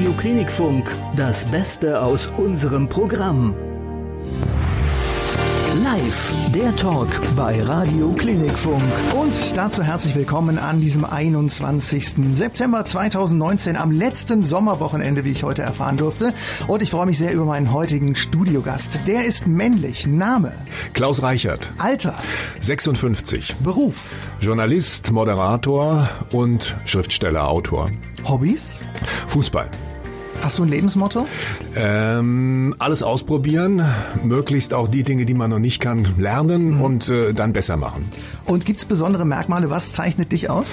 Radio Klinikfunk, das Beste aus unserem Programm. Live, der Talk bei Radio Klinikfunk. Und dazu herzlich willkommen an diesem 21. September 2019, am letzten Sommerwochenende, wie ich heute erfahren durfte. Und ich freue mich sehr über meinen heutigen Studiogast. Der ist männlich. Name? Klaus Reichert. Alter? 56. Beruf? Journalist, Moderator und Schriftsteller, Autor. Hobbys? Fußball. Hast du ein Lebensmotto? Ähm, alles ausprobieren, möglichst auch die Dinge, die man noch nicht kann, lernen mhm. und äh, dann besser machen. Und gibt es besondere Merkmale? Was zeichnet dich aus?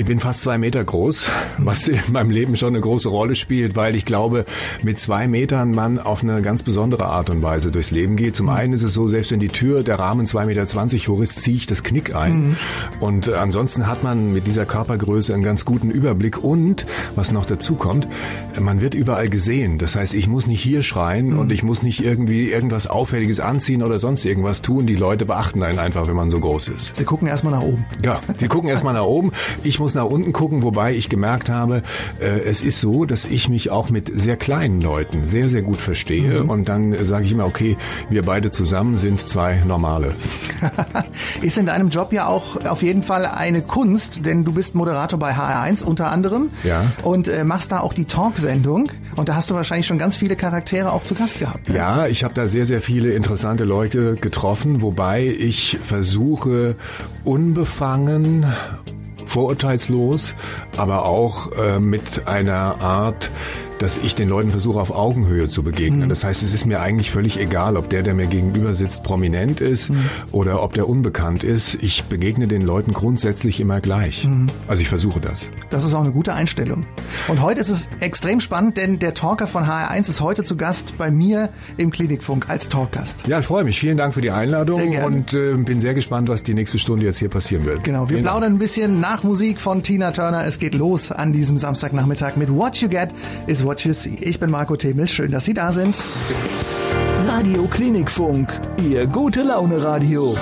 Ich bin fast zwei Meter groß, was in meinem Leben schon eine große Rolle spielt, weil ich glaube, mit zwei Metern man auf eine ganz besondere Art und Weise durchs Leben geht. Zum einen ist es so, selbst wenn die Tür der Rahmen zwei Meter zwanzig hoch ist, ziehe ich das Knick ein. Mhm. Und äh, ansonsten hat man mit dieser Körpergröße einen ganz guten Überblick. Und was noch dazu kommt, man wird überall gesehen. Das heißt, ich muss nicht hier schreien mhm. und ich muss nicht irgendwie irgendwas Auffälliges anziehen oder sonst irgendwas tun. Die Leute beachten einen einfach, wenn man so groß ist. Sie gucken erstmal nach oben. Ja, sie gucken erstmal nach oben. Ich muss nach unten gucken, wobei ich gemerkt habe, äh, es ist so, dass ich mich auch mit sehr kleinen Leuten sehr, sehr gut verstehe. Mhm. Und dann sage ich immer, okay, wir beide zusammen sind zwei Normale. ist in deinem Job ja auch auf jeden Fall eine Kunst, denn du bist Moderator bei HR1 unter anderem ja. und äh, machst da auch die Talksendung. Und da hast du wahrscheinlich schon ganz viele Charaktere auch zu Gast gehabt. Ne? Ja, ich habe da sehr, sehr viele interessante Leute getroffen, wobei ich versuche, unbefangen vorurteilslos, aber auch äh, mit einer Art dass ich den Leuten versuche, auf Augenhöhe zu begegnen. Mhm. Das heißt, es ist mir eigentlich völlig egal, ob der, der mir gegenüber sitzt, prominent ist mhm. oder ob der unbekannt ist. Ich begegne den Leuten grundsätzlich immer gleich. Mhm. Also ich versuche das. Das ist auch eine gute Einstellung. Und heute ist es extrem spannend, denn der Talker von HR1 ist heute zu Gast bei mir im Klinikfunk als Talkgast. Ja, ich freue mich. Vielen Dank für die Einladung und äh, bin sehr gespannt, was die nächste Stunde jetzt hier passieren wird. Genau, wir Vielen plaudern Dank. ein bisschen nach Musik von Tina Turner. Es geht los an diesem Samstagnachmittag mit What You Get is What What You See. Ich bin Marco Themel, schön, dass Sie da sind. Radio Klinikfunk, Ihr gute Laune Radio.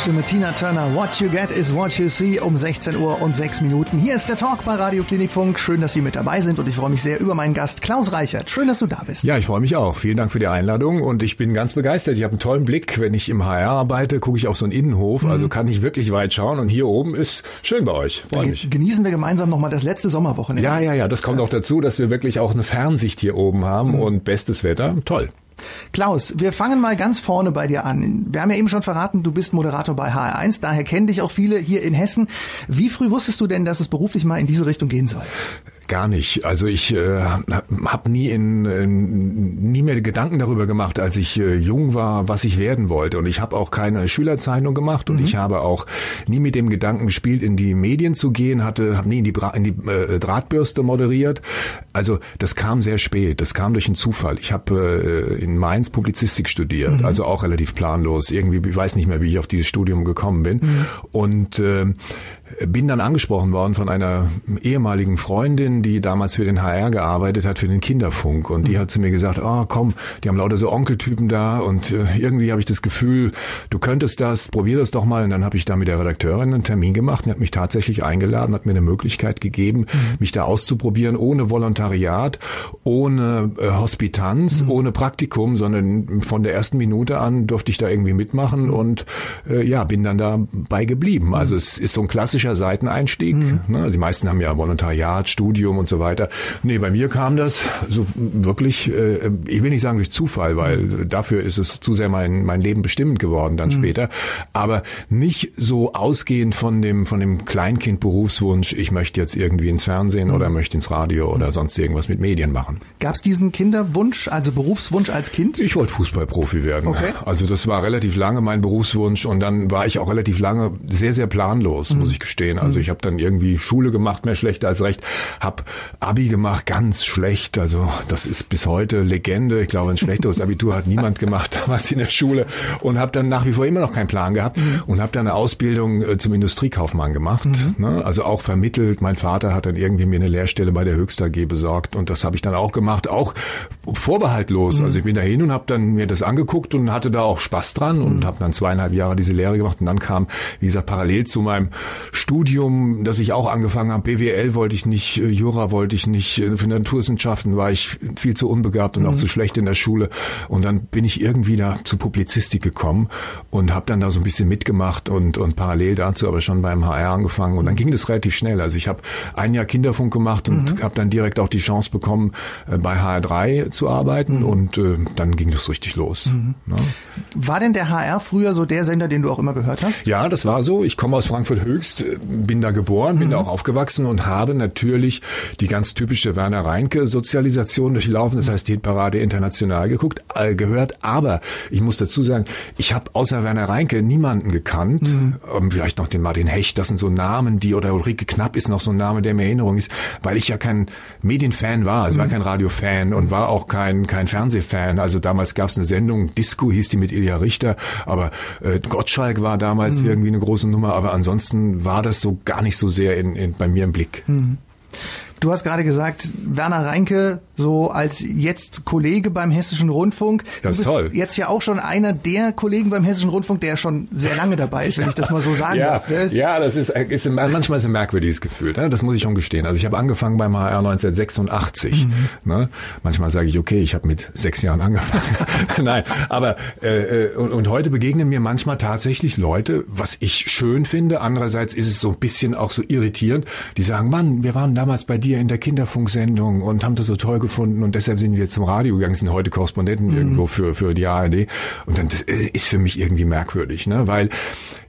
Stimme Tina Turner. What you get is what you see um 16 Uhr und 6 Minuten. Hier ist der Talk bei Radio Klinikfunk. Schön, dass Sie mit dabei sind und ich freue mich sehr über meinen Gast Klaus Reichert. Schön, dass du da bist. Ja, ich freue mich auch. Vielen Dank für die Einladung und ich bin ganz begeistert. Ich habe einen tollen Blick. Wenn ich im HR arbeite, gucke ich auf so einen Innenhof, mhm. also kann ich wirklich weit schauen und hier oben ist schön bei euch. Freue mich. Genießen wir gemeinsam nochmal das letzte Sommerwochenende. Ja, ja, ja. Das kommt auch dazu, dass wir wirklich auch eine Fernsicht hier oben haben mhm. und bestes Wetter. Toll. Klaus, wir fangen mal ganz vorne bei dir an. Wir haben ja eben schon verraten, du bist Moderator bei HR1, daher kennen dich auch viele hier in Hessen. Wie früh wusstest du denn, dass es beruflich mal in diese Richtung gehen soll? Gar nicht. Also ich äh, habe nie in, in nie mehr Gedanken darüber gemacht, als ich äh, jung war, was ich werden wollte. Und ich habe auch keine Schülerzeichnung gemacht und mhm. ich habe auch nie mit dem Gedanken gespielt, in die Medien zu gehen. Hatte, habe nie in die, Bra in die äh, Drahtbürste moderiert. Also das kam sehr spät. Das kam durch einen Zufall. Ich habe äh, in Mainz Publizistik studiert, mhm. also auch relativ planlos. Irgendwie, ich weiß nicht mehr, wie ich auf dieses Studium gekommen bin. Mhm. Und äh, bin dann angesprochen worden von einer ehemaligen Freundin, die damals für den HR gearbeitet hat, für den Kinderfunk. Und die hat zu mir gesagt, oh komm, die haben lauter so Onkeltypen da und äh, irgendwie habe ich das Gefühl, du könntest das, probier das doch mal. Und dann habe ich da mit der Redakteurin einen Termin gemacht und hat mich tatsächlich eingeladen, hat mir eine Möglichkeit gegeben, mhm. mich da auszuprobieren, ohne Volontariat, ohne äh, Hospitanz, mhm. ohne Praktikum, sondern von der ersten Minute an durfte ich da irgendwie mitmachen mhm. und äh, ja, bin dann dabei geblieben. Also es ist so ein klassisches klassischer Seiteneinstieg. Mhm. Ne? Die meisten haben ja Volontariat, Studium und so weiter. Nee, bei mir kam das so wirklich, äh, ich will nicht sagen durch Zufall, weil mhm. dafür ist es zu sehr mein, mein Leben bestimmend geworden dann mhm. später. Aber nicht so ausgehend von dem, von dem Kleinkind-Berufswunsch, ich möchte jetzt irgendwie ins Fernsehen mhm. oder möchte ins Radio oder mhm. sonst irgendwas mit Medien machen. Gab es diesen Kinderwunsch, also Berufswunsch als Kind? Ich wollte Fußballprofi werden. Okay. Also das war relativ lange mein Berufswunsch und dann war ich auch relativ lange sehr, sehr planlos, muss mhm. ich gestehen. Also mhm. ich habe dann irgendwie Schule gemacht, mehr schlecht als recht, habe Abi gemacht, ganz schlecht. Also das ist bis heute Legende. Ich glaube, ein schlechteres Abitur hat niemand gemacht damals in der Schule und habe dann nach wie vor immer noch keinen Plan gehabt mhm. und habe dann eine Ausbildung äh, zum Industriekaufmann gemacht. Mhm. Ne? Also auch vermittelt. Mein Vater hat dann irgendwie mir eine Lehrstelle bei der Höchst AG besorgt und das habe ich dann auch gemacht, auch vorbehaltlos. Mhm. Also ich bin dahin und habe dann mir das angeguckt und hatte da auch Spaß dran und mhm. habe dann zweieinhalb Jahre diese Lehre gemacht und dann kam, wie gesagt, parallel zu meinem Studium, das ich auch angefangen habe, BWL wollte ich nicht, äh, Jura wollte ich nicht, äh, für Naturwissenschaften war ich viel zu unbegabt und mhm. auch zu schlecht in der Schule. Und dann bin ich irgendwie da zu Publizistik gekommen und habe dann da so ein bisschen mitgemacht und, und parallel dazu aber schon beim HR angefangen. Und dann ging das relativ schnell. Also ich habe ein Jahr Kinderfunk gemacht und mhm. habe dann direkt auch die Chance bekommen, äh, bei HR3 zu arbeiten. Mhm. Und äh, dann ging das richtig los. Mhm. Ja. War denn der HR früher so der Sender, den du auch immer gehört hast? Ja, das war so. Ich komme aus Frankfurt Höchst, bin da geboren, bin mhm. da auch aufgewachsen und habe natürlich die ganz typische Werner Reinke Sozialisation durchlaufen. Das heißt, die Parade international geguckt, äh, gehört. Aber ich muss dazu sagen, ich habe außer Werner Reinke niemanden gekannt. Mhm. Ähm, vielleicht noch den Martin Hecht. Das sind so Namen, die oder Ulrike Knapp ist noch so ein Name, der mir Erinnerung ist, weil ich ja kein Medienfan war. Also mhm. war kein Radiofan und war auch kein kein Fernsehfan. Also damals gab es eine Sendung, Disco hieß die mit Ilja Richter, aber äh, Gottschalk war damals mhm. irgendwie eine große Nummer. Aber ansonsten war das so gar nicht so sehr in, in bei mir im Blick. Mhm. Du hast gerade gesagt, Werner Reinke so als jetzt Kollege beim Hessischen Rundfunk. Das ist toll. Jetzt ja auch schon einer der Kollegen beim Hessischen Rundfunk, der schon sehr lange dabei ist, wenn ich das mal so sagen ja, darf. Das ja, das ist, ist manchmal ist ein merkwürdiges Gefühl. Ne? Das muss ich schon gestehen. Also ich habe angefangen beim HR 1986. Mhm. Ne? Manchmal sage ich, okay, ich habe mit sechs Jahren angefangen. Nein, aber äh, äh, und, und heute begegnen mir manchmal tatsächlich Leute, was ich schön finde. Andererseits ist es so ein bisschen auch so irritierend. Die sagen, Mann, wir waren damals bei dir dir in der Kinderfunksendung und haben das so toll gefunden und deshalb sind wir zum Radio gegangen, sind heute Korrespondenten mhm. irgendwo für, für die ARD. Und dann das äh, ist für mich irgendwie merkwürdig, ne? Weil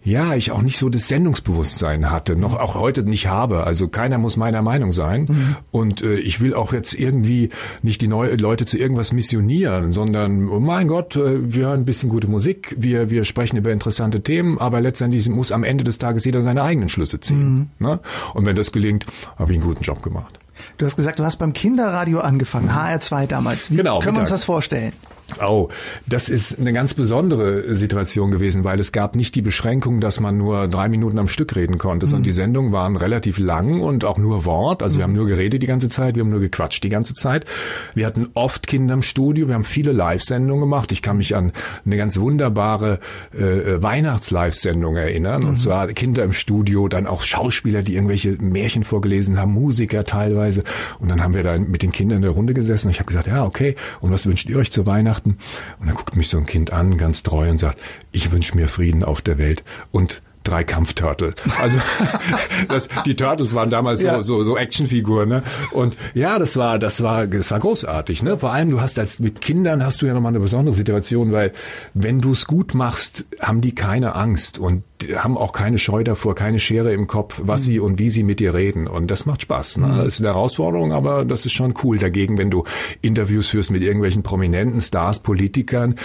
ja, ich auch nicht so das Sendungsbewusstsein hatte, noch auch heute nicht habe. Also keiner muss meiner Meinung sein. Mhm. Und äh, ich will auch jetzt irgendwie nicht die neue Leute zu irgendwas missionieren, sondern, oh mein Gott, äh, wir hören ein bisschen gute Musik, wir, wir sprechen über interessante Themen, aber letztendlich muss am Ende des Tages jeder seine eigenen Schlüsse ziehen. Mhm. Ne? Und wenn das gelingt, habe ich einen guten Job gemacht. Du hast gesagt, du hast beim Kinderradio angefangen, HR2 damals. Wie genau. Können wir uns das vorstellen? Oh, das ist eine ganz besondere Situation gewesen, weil es gab nicht die Beschränkung, dass man nur drei Minuten am Stück reden konnte, mhm. sondern die Sendungen waren relativ lang und auch nur Wort. Also mhm. wir haben nur geredet die ganze Zeit, wir haben nur gequatscht die ganze Zeit. Wir hatten oft Kinder im Studio, wir haben viele Live-Sendungen gemacht. Ich kann mich an eine ganz wunderbare äh, Weihnachts-Live-Sendung erinnern. Mhm. Und zwar Kinder im Studio, dann auch Schauspieler, die irgendwelche Märchen vorgelesen haben, Musiker teilweise. Und dann haben wir da mit den Kindern in der Runde gesessen und ich habe gesagt, ja, okay, und was wünscht ihr euch zu Weihnachten? Weihnachten. Und dann guckt mich so ein Kind an, ganz treu und sagt, ich wünsche mir Frieden auf der Welt und drei Kampfturtle. Also das, die Turtles waren damals ja. so, so, so Actionfiguren. Ne? Und ja, das war, das war, das war großartig. Ne? Vor allem, du hast als mit Kindern hast du ja nochmal eine besondere Situation, weil wenn du es gut machst, haben die keine Angst und haben auch keine Scheu davor, keine Schere im Kopf, was mhm. sie und wie sie mit dir reden. Und das macht Spaß. Ne? Mhm. Das ist eine Herausforderung, aber das ist schon cool. Dagegen, wenn du Interviews führst mit irgendwelchen prominenten Stars, Politikern,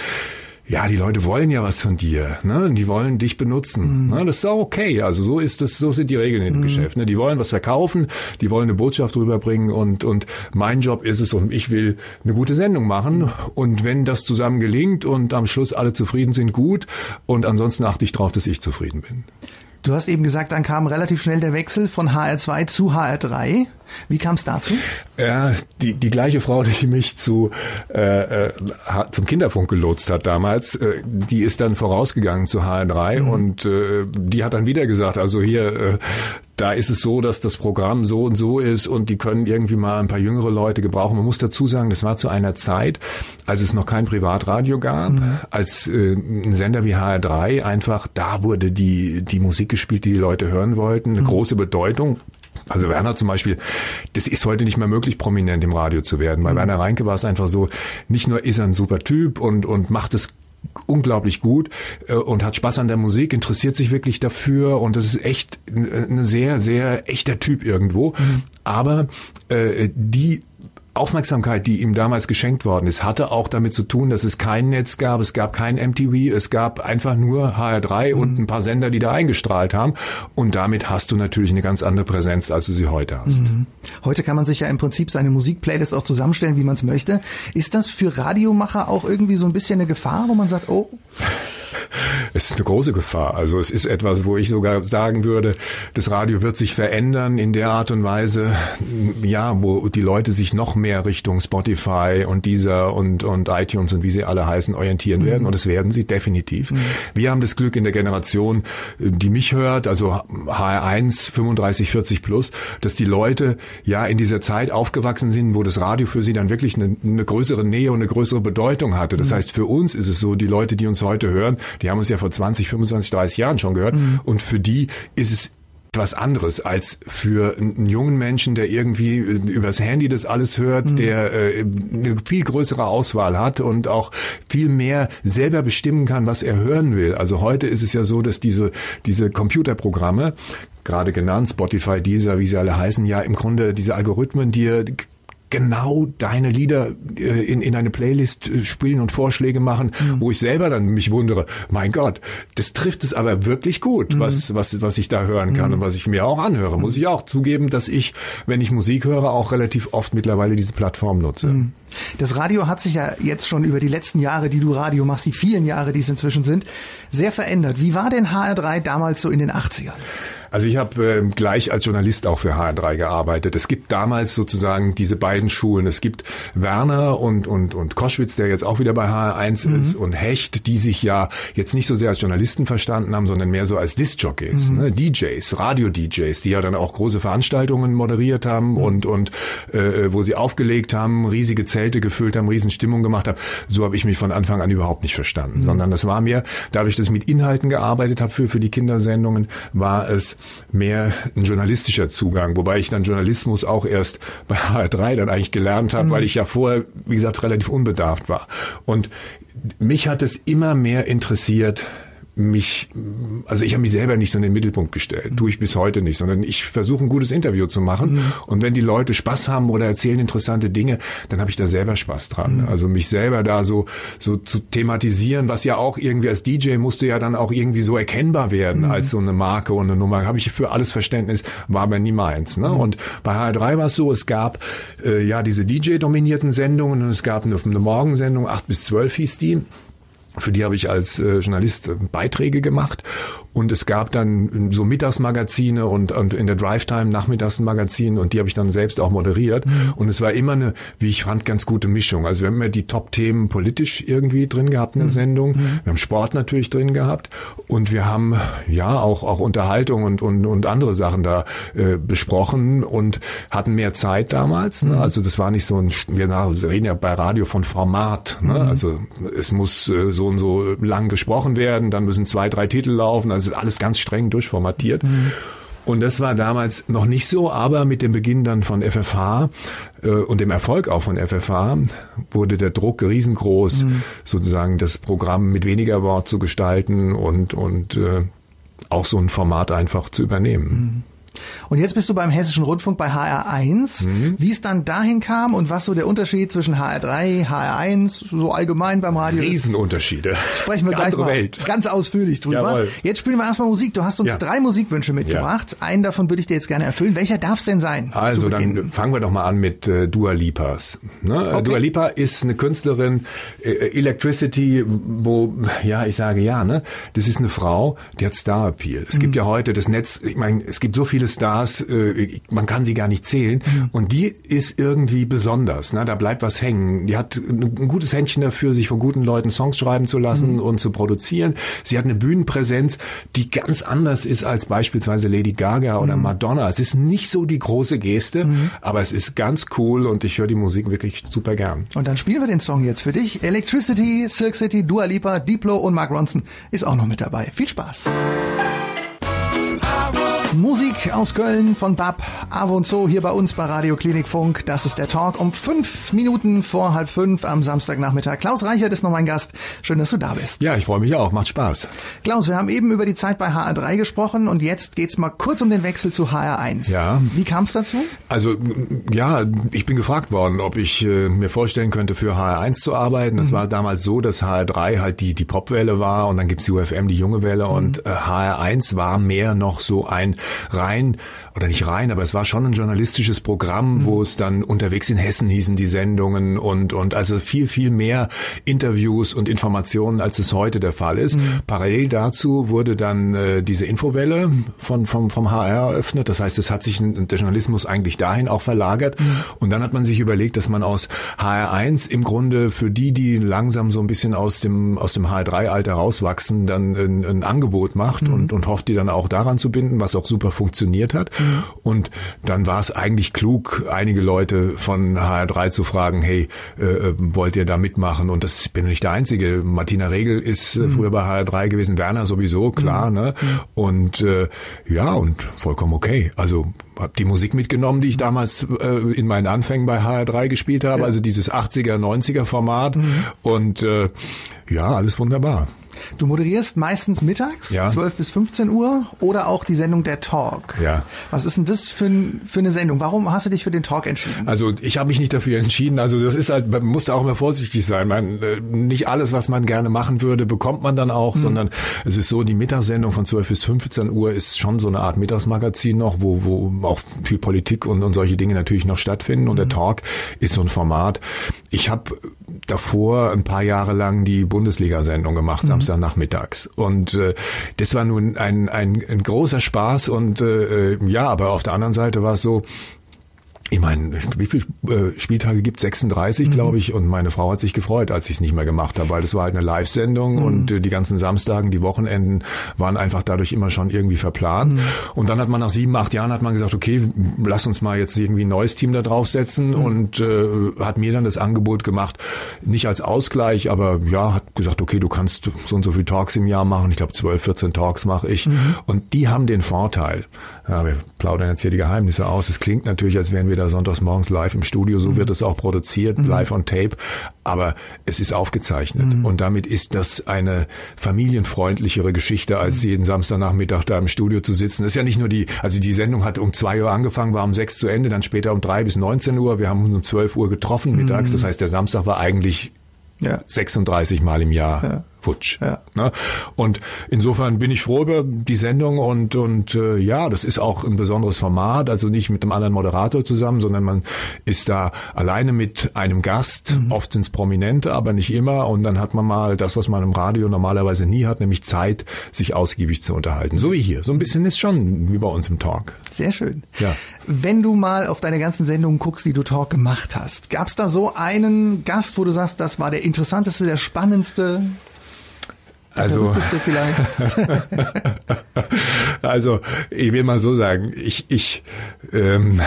ja, die Leute wollen ja was von dir, ne? Die wollen dich benutzen. Mhm. Ne? Das ist auch okay. Also so ist das, so sind die Regeln im mhm. Geschäft. Ne? Die wollen was verkaufen, die wollen eine Botschaft rüberbringen und und mein Job ist es und ich will eine gute Sendung machen. Und wenn das zusammen gelingt und am Schluss alle zufrieden sind, gut. Und ansonsten achte ich darauf, dass ich zufrieden bin. Du hast eben gesagt, dann kam relativ schnell der Wechsel von HR2 zu HR3. Wie kam es dazu? Ja, die, die gleiche Frau, die mich zu, äh, äh zum Kinderfunk gelotst hat damals, äh, die ist dann vorausgegangen zu HR3 mhm. und äh, die hat dann wieder gesagt, also hier, äh, da ist es so, dass das Programm so und so ist und die können irgendwie mal ein paar jüngere Leute gebrauchen. Man muss dazu sagen, das war zu einer Zeit, als es noch kein Privatradio gab, mhm. als äh, ein Sender wie HR3 einfach, da wurde die, die Musik gespielt, die die Leute hören wollten, eine mhm. große Bedeutung. Also Werner zum Beispiel, das ist heute nicht mehr möglich, prominent im Radio zu werden. Bei mhm. Werner Reinke war es einfach so, nicht nur ist er ein super Typ und, und macht es unglaublich gut äh, und hat Spaß an der Musik, interessiert sich wirklich dafür und das ist echt ein sehr, sehr echter Typ irgendwo. Mhm. Aber äh, die Aufmerksamkeit, die ihm damals geschenkt worden ist, hatte auch damit zu tun, dass es kein Netz gab, es gab kein MTV, es gab einfach nur HR3 mhm. und ein paar Sender, die da eingestrahlt haben. Und damit hast du natürlich eine ganz andere Präsenz, als du sie heute hast. Mhm. Heute kann man sich ja im Prinzip seine Musikplaylist auch zusammenstellen, wie man es möchte. Ist das für Radiomacher auch irgendwie so ein bisschen eine Gefahr, wo man sagt, oh, Es ist eine große Gefahr. Also es ist etwas, wo ich sogar sagen würde, das Radio wird sich verändern in der Art und Weise, ja, wo die Leute sich noch mehr Richtung Spotify und dieser und, und iTunes und wie sie alle heißen orientieren mhm. werden. Und das werden sie definitiv. Mhm. Wir haben das Glück in der Generation, die mich hört, also HR1, 35, 40 plus, dass die Leute ja in dieser Zeit aufgewachsen sind, wo das Radio für sie dann wirklich eine, eine größere Nähe und eine größere Bedeutung hatte. Das mhm. heißt, für uns ist es so, die Leute, die uns heute hören, die haben uns ja vor 20, 25, 30 Jahren schon gehört. Mhm. Und für die ist es was anderes als für einen jungen Menschen, der irgendwie äh, übers Handy das alles hört, mhm. der äh, eine viel größere Auswahl hat und auch viel mehr selber bestimmen kann, was er hören will. Also heute ist es ja so, dass diese diese Computerprogramme gerade genannt, Spotify, Deezer, wie sie alle heißen, ja im Grunde diese Algorithmen dir genau deine Lieder äh, in, in eine Playlist äh, spielen und Vorschläge machen, mhm. wo ich selber dann mich wundere, mein Gott, das trifft es aber wirklich gut, mhm. was, was, was ich da hören kann mhm. und was ich mir auch anhöre. Muss ich auch zugeben, dass ich, wenn ich Musik höre, auch relativ oft mittlerweile diese Plattform nutze. Mhm. Das Radio hat sich ja jetzt schon über die letzten Jahre, die du Radio machst, die vielen Jahre, die es inzwischen sind, sehr verändert. Wie war denn HR3 damals so in den 80ern? Also ich habe äh, gleich als Journalist auch für HR3 gearbeitet. Es gibt damals sozusagen diese beiden Schulen. Es gibt Werner und, und, und Koschwitz, der jetzt auch wieder bei HR1 mhm. ist, und Hecht, die sich ja jetzt nicht so sehr als Journalisten verstanden haben, sondern mehr so als Disc-Jockeys, mhm. ne? DJs, Radio-DJs, die ja dann auch große Veranstaltungen moderiert haben mhm. und, und äh, wo sie aufgelegt haben, riesige Zelte gefüllt haben, riesen Stimmung gemacht haben. So habe ich mich von Anfang an überhaupt nicht verstanden, mhm. sondern das war mir, dadurch, dass ich mit Inhalten gearbeitet habe für, für die Kindersendungen, war es mehr ein journalistischer Zugang, wobei ich dann Journalismus auch erst bei HR3 dann eigentlich gelernt habe, mhm. weil ich ja vorher, wie gesagt, relativ unbedarft war. Und mich hat es immer mehr interessiert, mich, also ich habe mich selber nicht so in den Mittelpunkt gestellt, tue ich bis heute nicht, sondern ich versuche ein gutes Interview zu machen mhm. und wenn die Leute Spaß haben oder erzählen interessante Dinge, dann habe ich da selber Spaß dran. Mhm. Also mich selber da so so zu thematisieren, was ja auch irgendwie als DJ musste ja dann auch irgendwie so erkennbar werden mhm. als so eine Marke und eine Nummer. Habe ich für alles Verständnis, war aber nie meins. Ne? Mhm. Und bei HR3 war es so, es gab äh, ja diese DJ-dominierten Sendungen und es gab eine, eine Morgensendung, acht bis zwölf hieß die. Für die habe ich als äh, Journalist äh, Beiträge gemacht und es gab dann so Mittagsmagazine und, und in der Drive-Time nachmittags ein Magazin und die habe ich dann selbst auch moderiert. Mhm. Und es war immer eine, wie ich fand, ganz gute Mischung. Also wir haben ja die Top-Themen politisch irgendwie drin gehabt in der mhm. Sendung. Mhm. Wir haben Sport natürlich drin gehabt und wir haben ja auch, auch Unterhaltung und, und, und andere Sachen da äh, besprochen und hatten mehr Zeit damals. Ne? Also das war nicht so ein, wir reden ja bei Radio von Format. Ne? Also es muss äh, so und so lang gesprochen werden, dann müssen zwei, drei Titel laufen. Also ist alles ganz streng durchformatiert. Mhm. Und das war damals noch nicht so, aber mit dem Beginn dann von FFH äh, und dem Erfolg auch von FFH wurde der Druck riesengroß, mhm. sozusagen das Programm mit weniger Wort zu gestalten und, und äh, auch so ein Format einfach zu übernehmen. Mhm. Und jetzt bist du beim Hessischen Rundfunk bei HR1. Mhm. Wie es dann dahin kam und was so der Unterschied zwischen HR3, HR1, so allgemein beim Radio Riesenunterschiede. ist. Sprechen wir gleich mal Welt. ganz ausführlich drüber. Jawohl. Jetzt spielen wir erstmal Musik. Du hast uns ja. drei Musikwünsche mitgebracht. Ja. Einen davon würde ich dir jetzt gerne erfüllen. Welcher darf es denn sein? Also dann fangen wir doch mal an mit äh, Dua Lipas. Ne? Okay. Dua Lipa ist eine Künstlerin, äh, Electricity, wo, ja, ich sage ja, ne? Das ist eine Frau, die hat Star Appeal. Es mhm. gibt ja heute das Netz, ich meine, es gibt so viele Stars, äh, man kann sie gar nicht zählen. Mhm. Und die ist irgendwie besonders. Ne? Da bleibt was hängen. Die hat ein gutes Händchen dafür, sich von guten Leuten Songs schreiben zu lassen mhm. und zu produzieren. Sie hat eine Bühnenpräsenz, die ganz anders ist als beispielsweise Lady Gaga oder mhm. Madonna. Es ist nicht so die große Geste, mhm. aber es ist ganz cool und ich höre die Musik wirklich super gern. Und dann spielen wir den Song jetzt für dich. Electricity, Silk City, Dua Lipa, Diplo und Mark Ronson ist auch noch mit dabei. Viel Spaß. Musik aus Köln von Bab, Avo und So hier bei uns bei Radio Klinikfunk. Das ist der Talk um fünf Minuten vor halb fünf am Samstagnachmittag. Klaus Reichert ist noch mein Gast. Schön, dass du da bist. Ja, ich freue mich auch. Macht Spaß. Klaus, wir haben eben über die Zeit bei HR3 gesprochen und jetzt geht's mal kurz um den Wechsel zu HR1. Ja. Wie kam es dazu? Also ja, ich bin gefragt worden, ob ich äh, mir vorstellen könnte, für HR1 zu arbeiten. Es mhm. war damals so, dass HR3 halt die, die Popwelle war und dann gibt's UFM, die junge Welle mhm. und äh, HR1 war mehr noch so ein rein, oder nicht rein, aber es war schon ein journalistisches Programm, mhm. wo es dann unterwegs in Hessen hießen die Sendungen und, und also viel, viel mehr Interviews und Informationen, als es heute der Fall ist. Mhm. Parallel dazu wurde dann äh, diese Infowelle von, vom, vom HR eröffnet. Das heißt, es hat sich der Journalismus eigentlich dahin auch verlagert. Mhm. Und dann hat man sich überlegt, dass man aus HR1 im Grunde für die, die langsam so ein bisschen aus dem, aus dem HR3-Alter rauswachsen, dann ein, ein Angebot macht mhm. und, und hofft, die dann auch daran zu binden, was auch super funktioniert hat. Mhm. Und dann war es eigentlich klug, einige Leute von HR3 zu fragen, hey, äh, äh, wollt ihr da mitmachen? Und das bin nicht der Einzige. Martina Regel ist äh, mhm. früher bei HR3 gewesen, Werner sowieso, klar. Mhm. Ne? Mhm. Und äh, ja, und vollkommen okay. Also habe die Musik mitgenommen, die ich damals äh, in meinen Anfängen bei HR3 gespielt habe, ja. also dieses 80er, 90er Format. Mhm. Und äh, ja, alles wunderbar. Du moderierst meistens mittags, ja. 12 bis 15 Uhr, oder auch die Sendung Der Talk. Ja. Was ist denn das für, für eine Sendung? Warum hast du dich für den Talk entschieden? Also ich habe mich nicht dafür entschieden. Also das ist halt, man muss da auch immer vorsichtig sein. Man, äh, nicht alles, was man gerne machen würde, bekommt man dann auch, mhm. sondern es ist so, die Mittagssendung von 12 bis 15 Uhr ist schon so eine Art Mittagsmagazin noch, wo, wo auch viel Politik und, und solche Dinge natürlich noch stattfinden. Und mhm. der Talk ist so ein Format. Ich habe davor ein paar Jahre lang die Bundesliga-Sendung gemacht, mhm. Samstagnachmittags. Und äh, das war nun ein, ein, ein großer Spaß und äh, äh ja, aber auf der anderen Seite war es so, ich meine, wie viele äh, Spieltage gibt 36, mhm. glaube ich. Und meine Frau hat sich gefreut, als ich es nicht mehr gemacht habe, weil das war halt eine Live-Sendung mhm. und äh, die ganzen Samstagen, die Wochenenden waren einfach dadurch immer schon irgendwie verplant. Mhm. Und dann hat man nach sieben, acht Jahren hat man gesagt, okay, lass uns mal jetzt irgendwie ein neues Team da draufsetzen mhm. und äh, hat mir dann das Angebot gemacht, nicht als Ausgleich, aber ja, hat gesagt, okay, du kannst so und so viele Talks im Jahr machen. Ich glaube, 12, 14 Talks mache ich. Mhm. Und die haben den Vorteil, ja, wir plaudern jetzt hier die Geheimnisse aus. Es klingt natürlich, als wären wir da sonntags morgens live im Studio. So mhm. wird es auch produziert, mhm. live on tape. Aber es ist aufgezeichnet. Mhm. Und damit ist das eine familienfreundlichere Geschichte, als mhm. jeden Samstagnachmittag da im Studio zu sitzen. Das ist ja nicht nur die, also die Sendung hat um zwei Uhr angefangen, war um sechs zu Ende, dann später um drei bis 19 Uhr. Wir haben uns um zwölf Uhr getroffen mittags. Mhm. Das heißt, der Samstag war eigentlich ja. 36 Mal im Jahr. Ja futsch. Ja. Ne? Und insofern bin ich froh über die Sendung und, und äh, ja, das ist auch ein besonderes Format, also nicht mit einem anderen Moderator zusammen, sondern man ist da alleine mit einem Gast, mhm. oft sind es Prominente, aber nicht immer und dann hat man mal das, was man im Radio normalerweise nie hat, nämlich Zeit, sich ausgiebig zu unterhalten. So wie hier. So ein bisschen ist schon wie bei uns im Talk. Sehr schön. Ja. Wenn du mal auf deine ganzen Sendungen guckst, die du Talk gemacht hast, gab es da so einen Gast, wo du sagst, das war der interessanteste, der spannendste? Also, also ich will mal so sagen, ich, ich ähm,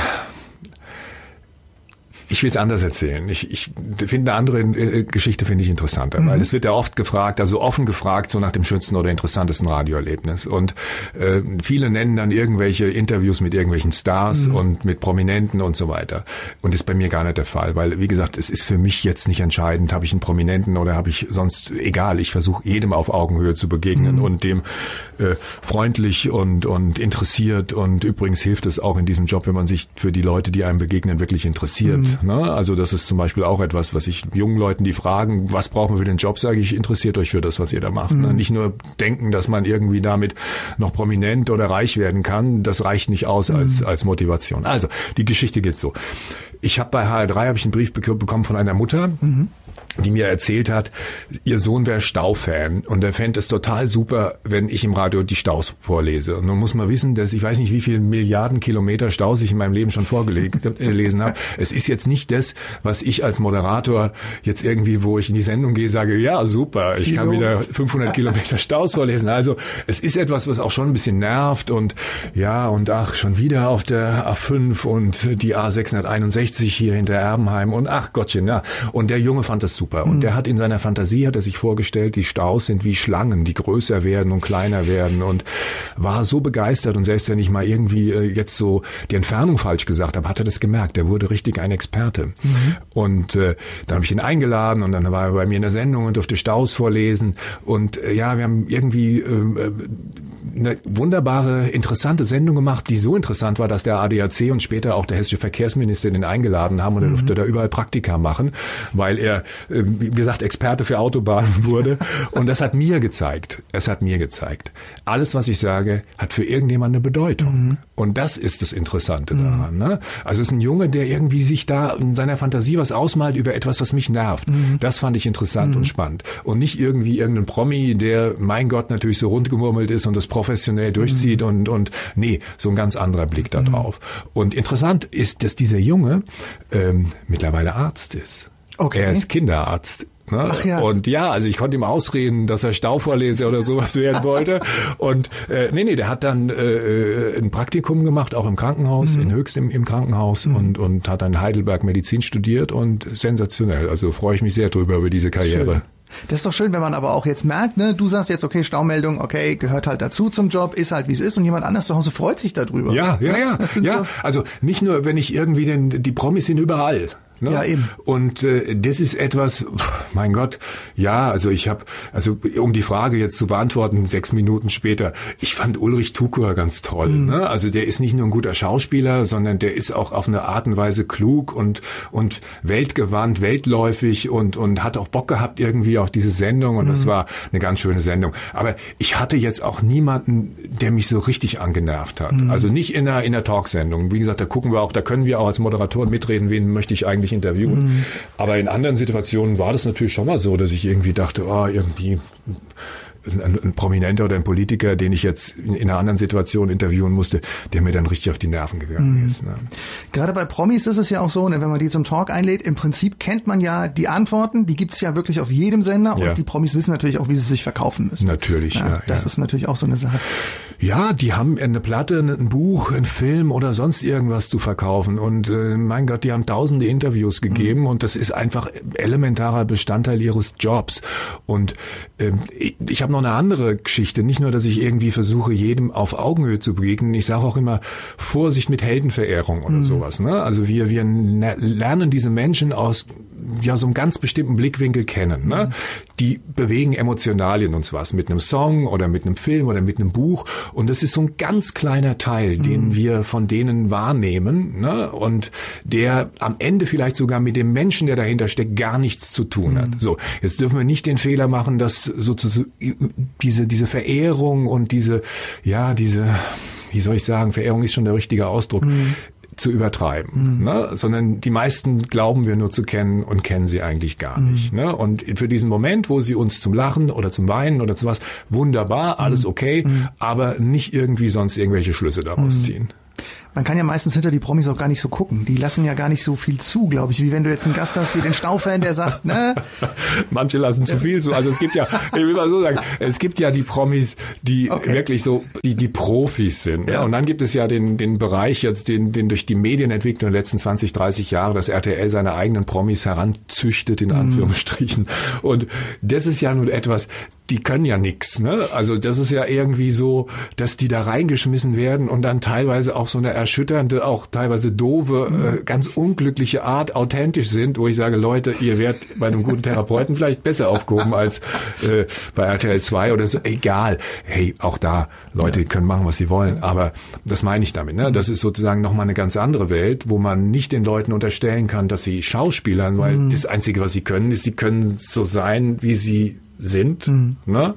ich will es anders erzählen. Ich, ich finde eine andere äh, Geschichte finde ich interessanter, mhm. weil es wird ja oft gefragt, also offen gefragt, so nach dem schönsten oder interessantesten Radioerlebnis. Und äh, viele nennen dann irgendwelche Interviews mit irgendwelchen Stars mhm. und mit Prominenten und so weiter. Und das ist bei mir gar nicht der Fall, weil wie gesagt, es ist für mich jetzt nicht entscheidend, habe ich einen Prominenten oder habe ich sonst egal. Ich versuche jedem auf Augenhöhe zu begegnen mhm. und dem äh, freundlich und und interessiert. Und übrigens hilft es auch in diesem Job, wenn man sich für die Leute, die einem begegnen, wirklich interessiert. Ne? Also das ist zum Beispiel auch etwas, was ich jungen Leuten, die fragen, was brauchen wir für den Job, sage ich, interessiert euch für das, was ihr da macht. Ne? Mhm. Ne? Nicht nur denken, dass man irgendwie damit noch prominent oder reich werden kann, das reicht nicht aus mhm. als, als Motivation. Also die Geschichte geht so. Ich habe bei HR3 habe ich einen Brief bekommen von einer Mutter. Mhm die mir erzählt hat, ihr Sohn wäre Staufan und er fände es total super, wenn ich im Radio die Staus vorlese. Und nun muss man wissen, dass ich weiß nicht, wie viele Milliarden Kilometer Staus ich in meinem Leben schon vorgelesen habe. Es ist jetzt nicht das, was ich als Moderator jetzt irgendwie, wo ich in die Sendung gehe, sage, ja, super, ich kann wieder 500 Kilometer Staus vorlesen. Also es ist etwas, was auch schon ein bisschen nervt und ja, und ach, schon wieder auf der A5 und die A661 hier hinter Erbenheim und ach Gottchen, ja. Und der Junge fand das super. Und mhm. der hat in seiner Fantasie, hat er sich vorgestellt, die Staus sind wie Schlangen, die größer werden und kleiner werden und war so begeistert und selbst wenn ich mal irgendwie äh, jetzt so die Entfernung falsch gesagt habe, hat er das gemerkt. Er wurde richtig ein Experte. Mhm. Und äh, dann habe ich ihn eingeladen und dann war er bei mir in der Sendung und durfte Staus vorlesen und äh, ja, wir haben irgendwie äh, eine wunderbare, interessante Sendung gemacht, die so interessant war, dass der ADAC und später auch der hessische Verkehrsminister den eingeladen haben und er mhm. durfte da überall Praktika machen, weil er, äh, wie gesagt, Experte für Autobahnen wurde. Und das hat mir gezeigt, es hat mir gezeigt, alles, was ich sage, hat für irgendjemand eine Bedeutung. Mhm. Und das ist das Interessante mhm. daran. Ne? Also es ist ein Junge, der irgendwie sich da in seiner Fantasie was ausmalt über etwas, was mich nervt. Mhm. Das fand ich interessant und mhm. spannend. Und nicht irgendwie irgendein Promi, der, mein Gott, natürlich so rundgemurmelt ist und das professionell durchzieht mhm. und, und nee, so ein ganz anderer Blick da mhm. drauf. Und interessant ist, dass dieser Junge ähm, mittlerweile Arzt ist. Okay. Er ist Kinderarzt Ne? Ach ja. Und ja, also ich konnte ihm ausreden, dass er Stauvorleser oder sowas werden wollte. Und äh, nee, nee, der hat dann äh, ein Praktikum gemacht, auch im Krankenhaus, mhm. in Höchst im, im Krankenhaus mhm. und, und hat dann Heidelberg Medizin studiert und sensationell. Also freue ich mich sehr drüber über diese Karriere. Schön. Das ist doch schön, wenn man aber auch jetzt merkt, ne, du sagst jetzt, okay, Staumeldung, okay, gehört halt dazu zum Job, ist halt wie es ist und jemand anders zu Hause freut sich darüber. Ja, ja, ja. Ja, ja. So also nicht nur, wenn ich irgendwie den, die Promis sind überall. Ne? Ja, eben. Und äh, das ist etwas, mein Gott, ja, also ich habe, also um die Frage jetzt zu beantworten, sechs Minuten später, ich fand Ulrich Tukur ganz toll. Mhm. Ne? Also der ist nicht nur ein guter Schauspieler, sondern der ist auch auf eine Art und Weise klug und, und weltgewandt, weltläufig und, und hat auch Bock gehabt irgendwie auf diese Sendung und mhm. das war eine ganz schöne Sendung. Aber ich hatte jetzt auch niemanden, der mich so richtig angenervt hat. Mhm. Also nicht in der, in der Talksendung. Wie gesagt, da gucken wir auch, da können wir auch als Moderatoren mitreden, wen möchte ich eigentlich nicht interviewen. Mhm. Aber in anderen Situationen war das natürlich schon mal so, dass ich irgendwie dachte, oh, irgendwie ein, ein Prominenter oder ein Politiker, den ich jetzt in, in, einer anderen Situation interviewen musste, der mir dann richtig auf die Nerven gegangen mhm. ist. Ne? Gerade bei Promis ist es ja auch so, ne, wenn man die zum Talk einlädt, im Prinzip kennt man ja die Antworten, die gibt's ja wirklich auf jedem Sender ja. und die Promis wissen natürlich auch, wie sie sich verkaufen müssen. Natürlich, ja. ja das ja. ist natürlich auch so eine Sache. Ja, die haben eine Platte, ein Buch, ein Film oder sonst irgendwas zu verkaufen und äh, mein Gott, die haben tausende Interviews gegeben mhm. und das ist einfach elementarer Bestandteil ihres Jobs und äh, ich, ich habe habe noch eine andere Geschichte. Nicht nur, dass ich irgendwie versuche, jedem auf Augenhöhe zu begegnen. Ich sage auch immer Vorsicht mit Heldenverehrung oder mhm. sowas. Ne? Also wir, wir lernen diese Menschen aus ja so einem ganz bestimmten Blickwinkel kennen. Ne? Mhm. Die bewegen emotional in uns was mit einem Song oder mit einem Film oder mit einem Buch. Und das ist so ein ganz kleiner Teil, mhm. den wir von denen wahrnehmen ne? und der am Ende vielleicht sogar mit dem Menschen, der dahinter steckt, gar nichts zu tun hat. Mhm. So, jetzt dürfen wir nicht den Fehler machen, dass sozusagen diese diese Verehrung und diese ja diese wie soll ich sagen, Verehrung ist schon der richtige Ausdruck, mhm zu übertreiben, mhm. ne? sondern die meisten glauben wir nur zu kennen und kennen sie eigentlich gar mhm. nicht. Ne? Und für diesen Moment, wo sie uns zum Lachen oder zum Weinen oder zu was, wunderbar, alles mhm. okay, mhm. aber nicht irgendwie sonst irgendwelche Schlüsse daraus mhm. ziehen man kann ja meistens hinter die Promis auch gar nicht so gucken. Die lassen ja gar nicht so viel zu, glaube ich, wie wenn du jetzt einen Gast hast wie den Staufan, der sagt, ne? Manche lassen zu viel zu. Also es gibt ja, ich will mal so sagen, es gibt ja die Promis, die okay. wirklich so, die, die Profis sind. Ja. Und dann gibt es ja den, den Bereich jetzt, den, den durch die Medienentwicklung der letzten 20, 30 Jahre das RTL seine eigenen Promis heranzüchtet, in mhm. Anführungsstrichen. Mm. Und das ist ja nun etwas, die können ja nix. Ne? Also das ist ja irgendwie so, dass die da reingeschmissen werden und dann teilweise auch so eine erschütternde, auch teilweise doofe, mhm. äh, ganz unglückliche Art authentisch sind, wo ich sage, Leute, ihr werdet bei einem guten Therapeuten vielleicht besser aufgehoben als äh, bei RTL 2 oder so. Egal. Hey, auch da, Leute können machen, was sie wollen. Aber das meine ich damit. Ne? Das ist sozusagen nochmal eine ganz andere Welt, wo man nicht den Leuten unterstellen kann, dass sie Schauspielern, weil mhm. das Einzige, was sie können, ist, sie können so sein, wie sie sind. Mhm. Ne?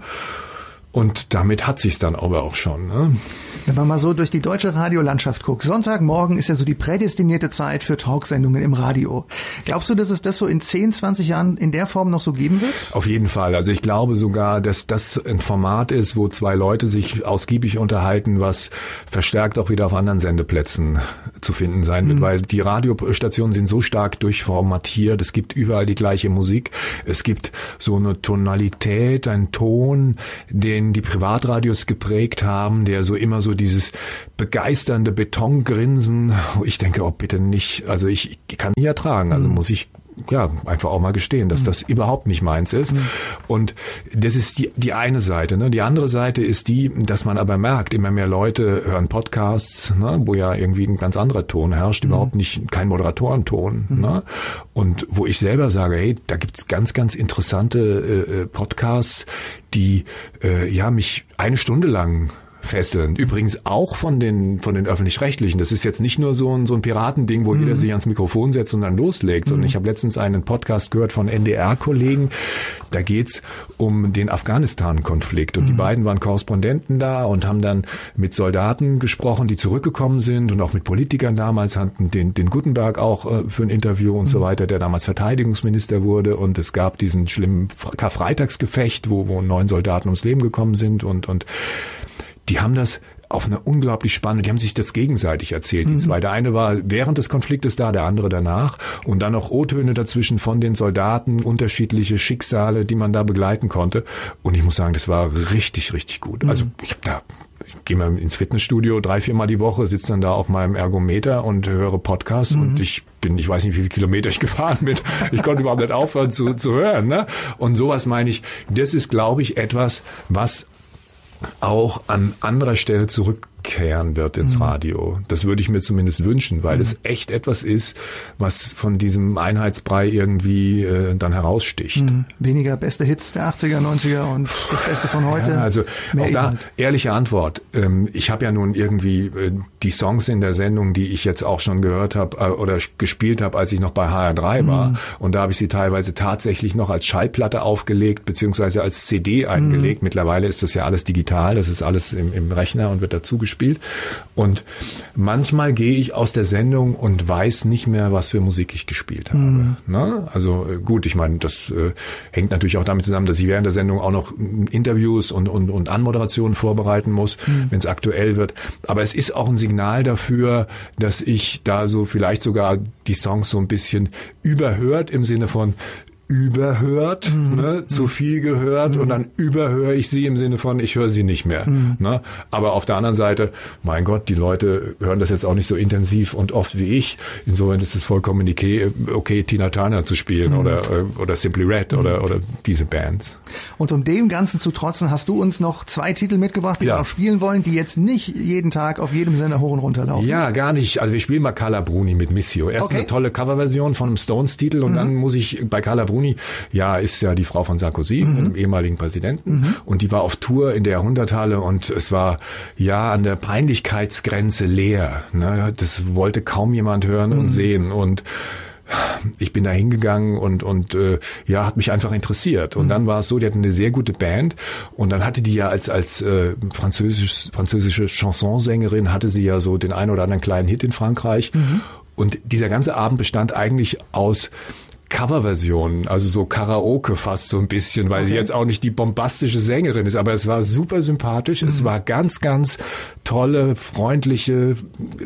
Und damit hat sich's dann aber auch schon. Ne? Wenn man mal so durch die deutsche Radiolandschaft guckt, Sonntagmorgen ist ja so die prädestinierte Zeit für Talksendungen im Radio. Glaubst du, dass es das so in 10, 20 Jahren in der Form noch so geben wird? Auf jeden Fall. Also ich glaube sogar, dass das ein Format ist, wo zwei Leute sich ausgiebig unterhalten, was verstärkt auch wieder auf anderen Sendeplätzen zu finden sein wird, mhm. weil die Radiostationen sind so stark durchformatiert. Es gibt überall die gleiche Musik. Es gibt so eine Tonalität, einen Ton, den die Privatradios geprägt haben, der so immer so dieses begeisternde Betongrinsen. Ich denke, oh bitte nicht. Also ich, ich kann nicht ertragen. Also mhm. muss ich ja, einfach auch mal gestehen, dass mhm. das überhaupt nicht meins ist. Mhm. Und das ist die, die eine Seite. Ne? Die andere Seite ist die, dass man aber merkt, immer mehr Leute hören Podcasts, ne? wo ja irgendwie ein ganz anderer Ton herrscht, mhm. überhaupt nicht kein Moderatorenton. Mhm. Ne? Und wo ich selber sage, hey, da gibt's ganz, ganz interessante äh, äh Podcasts, die äh, ja mich eine Stunde lang fesseln. Übrigens auch von den, von den Öffentlich-Rechtlichen. Das ist jetzt nicht nur so ein, so ein Piratending, wo mhm. jeder sich ans Mikrofon setzt und dann loslegt, mhm. ich habe letztens einen Podcast gehört von NDR-Kollegen. Da geht's um den Afghanistan-Konflikt. Und mhm. die beiden waren Korrespondenten da und haben dann mit Soldaten gesprochen, die zurückgekommen sind und auch mit Politikern damals, hatten den, den Gutenberg auch äh, für ein Interview und so mhm. weiter, der damals Verteidigungsminister wurde. Und es gab diesen schlimmen Karfreitagsgefecht, wo, wo neun Soldaten ums Leben gekommen sind und, und die haben das auf eine unglaublich spannende, die haben sich das gegenseitig erzählt, die mhm. zwei. Der eine war während des Konfliktes da, der andere danach. Und dann noch O-Töne dazwischen von den Soldaten, unterschiedliche Schicksale, die man da begleiten konnte. Und ich muss sagen, das war richtig, richtig gut. Mhm. Also ich habe da ich gehe mal ins Fitnessstudio drei, viermal die Woche, sitze dann da auf meinem Ergometer und höre Podcasts mhm. und ich bin, ich weiß nicht, wie viele Kilometer ich gefahren bin. Ich konnte überhaupt nicht aufhören zu, zu hören. Ne? Und sowas meine ich, das ist, glaube ich, etwas, was auch an anderer Stelle zurück zurückkehren wird ins mhm. Radio. Das würde ich mir zumindest wünschen, weil mhm. es echt etwas ist, was von diesem Einheitsbrei irgendwie äh, dann heraussticht. Mhm. Weniger beste Hits der 80er, 90er und das Beste von heute. Ja, also auch da Inhalt. ehrliche Antwort. Ähm, ich habe ja nun irgendwie äh, die Songs in der Sendung, die ich jetzt auch schon gehört habe äh, oder gespielt habe, als ich noch bei HR3 war. Mhm. Und da habe ich sie teilweise tatsächlich noch als Schallplatte aufgelegt, beziehungsweise als CD eingelegt. Mhm. Mittlerweile ist das ja alles digital, das ist alles im, im Rechner und wird dazu gespielt gespielt. Und manchmal gehe ich aus der Sendung und weiß nicht mehr, was für Musik ich gespielt habe. Mhm. Ne? Also äh, gut, ich meine, das äh, hängt natürlich auch damit zusammen, dass ich während der Sendung auch noch Interviews und, und, und Anmoderationen vorbereiten muss, mhm. wenn es aktuell wird. Aber es ist auch ein Signal dafür, dass ich da so vielleicht sogar die Songs so ein bisschen überhört im Sinne von überhört, mhm. ne, zu viel gehört mhm. und dann überhöre ich sie im Sinne von, ich höre sie nicht mehr. Mhm. Ne? Aber auf der anderen Seite, mein Gott, die Leute hören das jetzt auch nicht so intensiv und oft wie ich. Insofern ist es vollkommen okay, okay Tina Turner zu spielen mhm. oder, äh, oder Simply Red oder, mhm. oder diese Bands. Und um dem Ganzen zu trotzen, hast du uns noch zwei Titel mitgebracht, die ja. wir noch spielen wollen, die jetzt nicht jeden Tag auf jedem Sender hoch und runter laufen. Ja, gar nicht. Also wir spielen mal Carla Bruni mit Missio. Erst okay. eine tolle Coverversion von einem Stones-Titel und mhm. dann muss ich bei Carla Bruni ja, ist ja die Frau von Sarkozy, mhm. einem ehemaligen Präsidenten. Mhm. Und die war auf Tour in der Jahrhunderthalle und es war ja an der Peinlichkeitsgrenze leer. Ne? Das wollte kaum jemand hören mhm. und sehen. Und ich bin da hingegangen und und äh, ja hat mich einfach interessiert und mhm. dann war es so die hatten eine sehr gute Band und dann hatte die ja als als äh, französisch französische Chansonsängerin hatte sie ja so den einen oder anderen kleinen Hit in Frankreich mhm. und dieser ganze Abend bestand eigentlich aus Coverversionen, also so Karaoke fast so ein bisschen, weil okay. sie jetzt auch nicht die bombastische Sängerin ist, aber es war super sympathisch, mhm. es war ganz, ganz tolle, freundliche,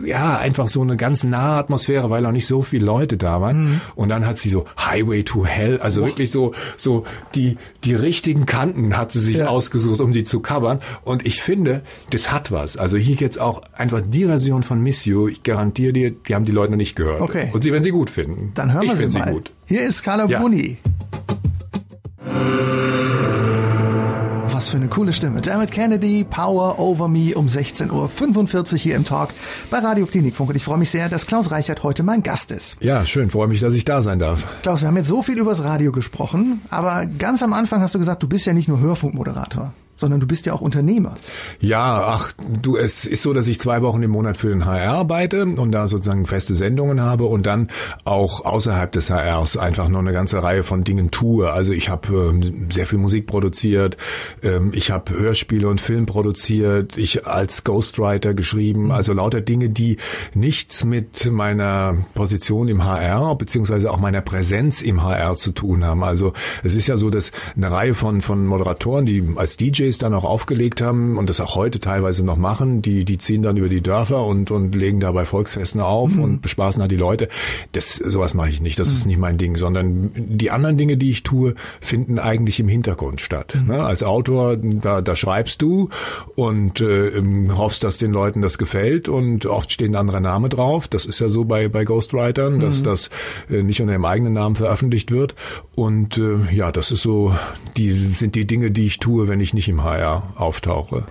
ja, einfach so eine ganz nahe Atmosphäre, weil auch nicht so viele Leute da waren. Mhm. Und dann hat sie so Highway to Hell, also oh. wirklich so, so die, die richtigen Kanten hat sie sich ja. ausgesucht, um die zu covern. Und ich finde, das hat was. Also hier jetzt auch einfach die Version von Miss You, ich garantiere dir, die haben die Leute noch nicht gehört. Okay. Und sie werden sie gut finden. Dann hören wir ich sie mal. Sie gut. Hier ist Carla ja. Bruni. Was für eine coole Stimme. Dermot Kennedy, Power Over Me um 16.45 Uhr hier im Talk bei Radio Klinikfunk. Und ich freue mich sehr, dass Klaus Reichert heute mein Gast ist. Ja, schön. Freue mich, dass ich da sein darf. Klaus, wir haben jetzt so viel übers Radio gesprochen, aber ganz am Anfang hast du gesagt, du bist ja nicht nur Hörfunkmoderator sondern du bist ja auch Unternehmer. Ja, ach, du, es ist so, dass ich zwei Wochen im Monat für den HR arbeite und da sozusagen feste Sendungen habe und dann auch außerhalb des HRs einfach noch eine ganze Reihe von Dingen tue. Also ich habe ähm, sehr viel Musik produziert, ähm, ich habe Hörspiele und Film produziert, ich als Ghostwriter geschrieben, mhm. also lauter Dinge, die nichts mit meiner Position im HR beziehungsweise auch meiner Präsenz im HR zu tun haben. Also es ist ja so, dass eine Reihe von von Moderatoren, die als DJ DJs dann auch aufgelegt haben und das auch heute teilweise noch machen. Die, die ziehen dann über die Dörfer und, und legen da bei Volksfesten auf mhm. und bespaßen da die Leute. Das, sowas mache ich nicht. Das mhm. ist nicht mein Ding, sondern die anderen Dinge, die ich tue, finden eigentlich im Hintergrund statt. Mhm. Ne? Als Autor, da, da schreibst du und äh, hoffst, dass den Leuten das gefällt und oft steht ein anderer Name drauf. Das ist ja so bei, bei Ghostwritern, dass mhm. das äh, nicht unter dem eigenen Namen veröffentlicht wird. Und äh, ja, das ist so, die sind die Dinge, die ich tue, wenn ich nicht im im HR auftauche.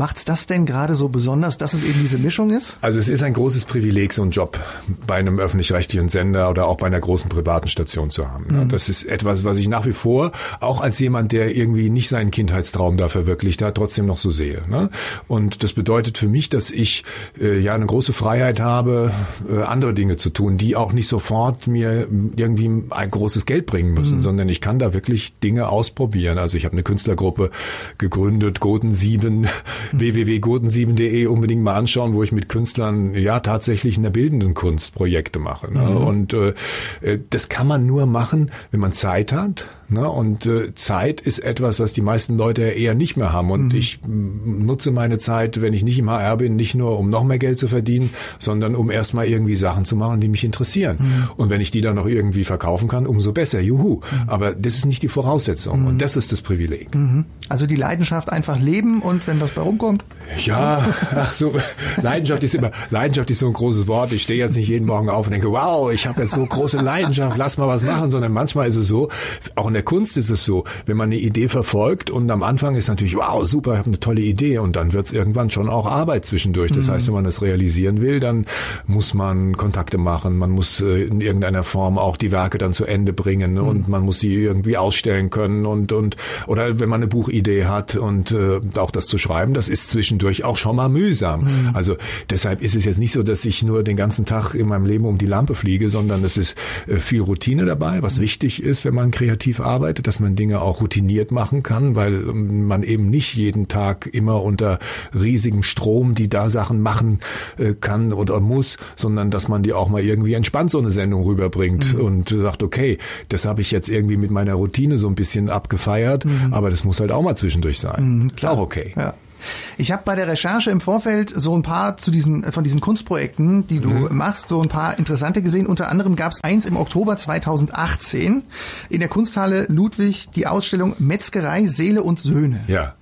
Macht's das denn gerade so besonders, dass es eben diese Mischung ist? Also es ist ein großes Privileg, so einen Job bei einem öffentlich-rechtlichen Sender oder auch bei einer großen privaten Station zu haben. Mhm. Das ist etwas, was ich nach wie vor, auch als jemand, der irgendwie nicht seinen Kindheitstraum da verwirklicht hat, trotzdem noch so sehe. Ne? Und das bedeutet für mich, dass ich äh, ja eine große Freiheit habe, äh, andere Dinge zu tun, die auch nicht sofort mir irgendwie ein großes Geld bringen müssen, mhm. sondern ich kann da wirklich Dinge ausprobieren. Also ich habe eine Künstlergruppe gegründet, Goten 7, mhm. www.goten7.de unbedingt mal anschauen, wo ich mit Künstlern ja tatsächlich in der bildenden Kunst Projekte mache. Ne? Mhm. Und äh, äh das kann man nur machen, wenn man Zeit hat Ne? Und äh, Zeit ist etwas, was die meisten Leute eher nicht mehr haben. Und mhm. ich nutze meine Zeit, wenn ich nicht im HR bin, nicht nur, um noch mehr Geld zu verdienen, sondern um erstmal irgendwie Sachen zu machen, die mich interessieren. Mhm. Und wenn ich die dann noch irgendwie verkaufen kann, umso besser. Juhu. Mhm. Aber das ist nicht die Voraussetzung. Und mhm. das ist das Privileg. Mhm. Also die Leidenschaft einfach leben und wenn was bei rumkommt? Ja, ach so, Leidenschaft ist immer, Leidenschaft ist so ein großes Wort. Ich stehe jetzt nicht jeden Morgen auf und denke, wow, ich habe jetzt so große Leidenschaft, lass mal was machen, sondern manchmal ist es so, auch in der Kunst ist es so, wenn man eine Idee verfolgt und am Anfang ist natürlich, wow, super, ich habe eine tolle Idee und dann wird es irgendwann schon auch Arbeit zwischendurch. Das mhm. heißt, wenn man das realisieren will, dann muss man Kontakte machen, man muss äh, in irgendeiner Form auch die Werke dann zu Ende bringen mhm. und man muss sie irgendwie ausstellen können und und oder wenn man eine Buchidee hat und äh, auch das zu schreiben, das ist zwischendurch auch schon mal mühsam. Mhm. Also deshalb ist es jetzt nicht so, dass ich nur den ganzen Tag in meinem Leben um die Lampe fliege, sondern es ist äh, viel Routine dabei, was mhm. wichtig ist, wenn man kreativ arbeitet, dass man Dinge auch routiniert machen kann, weil ähm, man eben nicht jeden Tag immer unter riesigem Strom die da Sachen machen äh, kann oder muss, sondern dass man die auch mal irgendwie entspannt so eine Sendung rüberbringt mhm. und sagt, okay, das habe ich jetzt irgendwie mit meiner Routine so ein bisschen abgefeiert, mhm. aber das muss halt auch mal zwischendurch sein. Mhm, ist auch okay. Ja. Ich habe bei der Recherche im Vorfeld so ein paar zu diesen von diesen Kunstprojekten, die du mhm. machst, so ein paar interessante gesehen. Unter anderem gab es eins im Oktober 2018 in der Kunsthalle Ludwig die Ausstellung Metzgerei Seele und Söhne. Ja,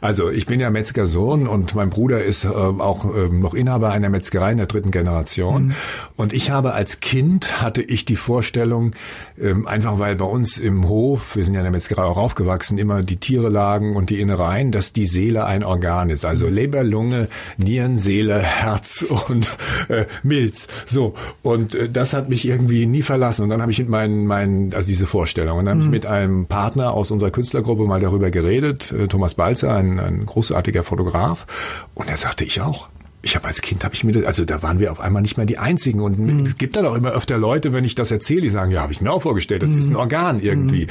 also ich bin ja Metzgersohn und mein Bruder ist äh, auch äh, noch Inhaber einer Metzgerei in der dritten Generation. Mhm. Und ich habe als Kind hatte ich die Vorstellung, äh, einfach weil bei uns im Hof, wir sind ja in der Metzgerei auch aufgewachsen, immer die Tiere lagen und die Innereien, dass die Seele ein Organ Organ ist. Also Leber, Lunge, Nieren, Seele, Herz und äh, Milz. So. Und äh, das hat mich irgendwie nie verlassen. Und dann habe ich mit meinen, meinen, also diese Vorstellung. Und dann mhm. habe ich mit einem Partner aus unserer Künstlergruppe mal darüber geredet, äh, Thomas Balzer, ein, ein großartiger Fotograf. Und er sagte, ich auch ich habe als Kind habe ich mir das, also da waren wir auf einmal nicht mehr die einzigen und mhm. es gibt dann auch immer öfter Leute, wenn ich das erzähle, die sagen, ja, habe ich mir auch vorgestellt, das mhm. ist ein Organ irgendwie. Mhm.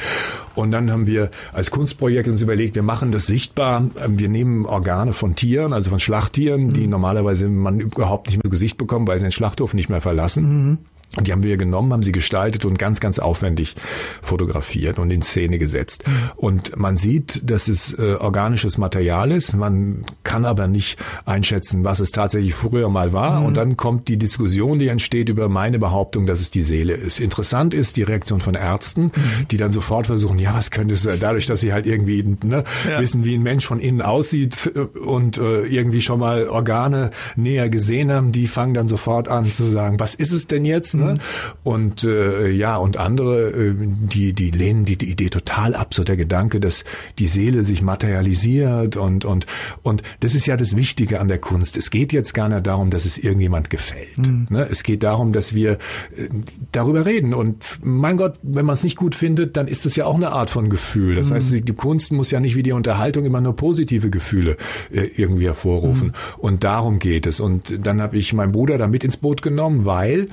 Und dann haben wir als Kunstprojekt uns überlegt, wir machen das sichtbar, ähm, wir nehmen Organe von Tieren, also von Schlachttieren, die mhm. normalerweise man überhaupt nicht mehr zu Gesicht bekommt, weil sie den Schlachthof nicht mehr verlassen. Die haben wir genommen, haben sie gestaltet und ganz, ganz aufwendig fotografiert und in Szene gesetzt. Und man sieht, dass es äh, organisches Material ist. Man kann aber nicht einschätzen, was es tatsächlich früher mal war. Mhm. Und dann kommt die Diskussion, die entsteht über meine Behauptung, dass es die Seele ist. Interessant ist die Reaktion von Ärzten, mhm. die dann sofort versuchen, ja, was könnte es sein? Dadurch, dass sie halt irgendwie ne, ja. wissen, wie ein Mensch von innen aussieht äh, und äh, irgendwie schon mal Organe näher gesehen haben, die fangen dann sofort an zu sagen, was ist es denn jetzt? Ne? Mhm. Und äh, ja, und andere, äh, die, die lehnen die, die Idee total ab, so der Gedanke, dass die Seele sich materialisiert und, und, und das ist ja das Wichtige an der Kunst. Es geht jetzt gar nicht darum, dass es irgendjemand gefällt. Mhm. Ne? Es geht darum, dass wir äh, darüber reden. Und mein Gott, wenn man es nicht gut findet, dann ist es ja auch eine Art von Gefühl. Das mhm. heißt, die Kunst muss ja nicht wie die Unterhaltung immer nur positive Gefühle äh, irgendwie hervorrufen. Mhm. Und darum geht es. Und dann habe ich meinen Bruder da mit ins Boot genommen, weil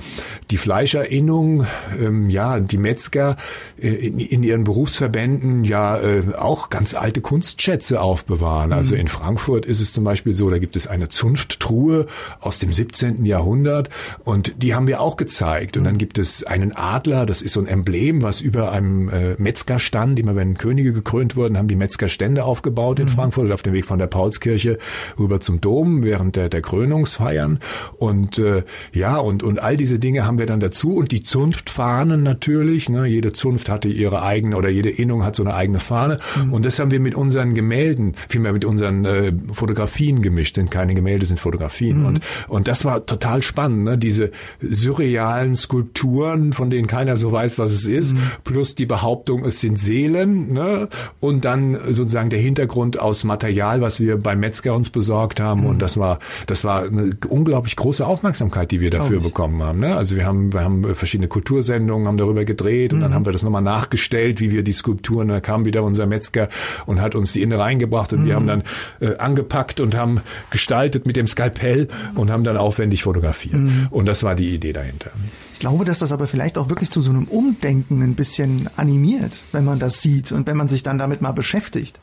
die Fleischerinnung, ähm, ja, die Metzger äh, in, in, ihren Berufsverbänden ja äh, auch ganz alte Kunstschätze aufbewahren. Also mhm. in Frankfurt ist es zum Beispiel so, da gibt es eine Zunfttruhe aus dem 17. Jahrhundert und die haben wir auch gezeigt. Und mhm. dann gibt es einen Adler, das ist so ein Emblem, was über einem äh, Metzger stand. Immer wenn Könige gekrönt wurden, haben die Metzger Stände aufgebaut in mhm. Frankfurt auf dem Weg von der Paulskirche rüber zum Dom während der, der Krönungsfeiern. Und äh, ja, und, und all diese Dinge haben wir wir dann dazu und die Zunftfahnen natürlich. Ne? Jede Zunft hatte ihre eigene oder jede Innung hat so eine eigene Fahne. Mhm. Und das haben wir mit unseren Gemälden, vielmehr mit unseren äh, Fotografien gemischt. Sind keine Gemälde, sind Fotografien. Mhm. Und, und das war total spannend. Ne? Diese surrealen Skulpturen, von denen keiner so weiß, was es ist, mhm. plus die Behauptung, es sind Seelen. Ne? Und dann sozusagen der Hintergrund aus Material, was wir beim Metzger uns besorgt haben. Mhm. Und das war, das war eine unglaublich große Aufmerksamkeit, die wir dafür bekommen haben. Ne? Also wir haben, wir haben verschiedene Kultursendungen, haben darüber gedreht und mhm. dann haben wir das nochmal nachgestellt, wie wir die Skulpturen, da kam wieder unser Metzger und hat uns die Innereien gebracht und mhm. wir haben dann äh, angepackt und haben gestaltet mit dem Skalpell und haben dann aufwendig fotografiert. Mhm. Und das war die Idee dahinter. Ich glaube, dass das aber vielleicht auch wirklich zu so einem Umdenken ein bisschen animiert, wenn man das sieht und wenn man sich dann damit mal beschäftigt.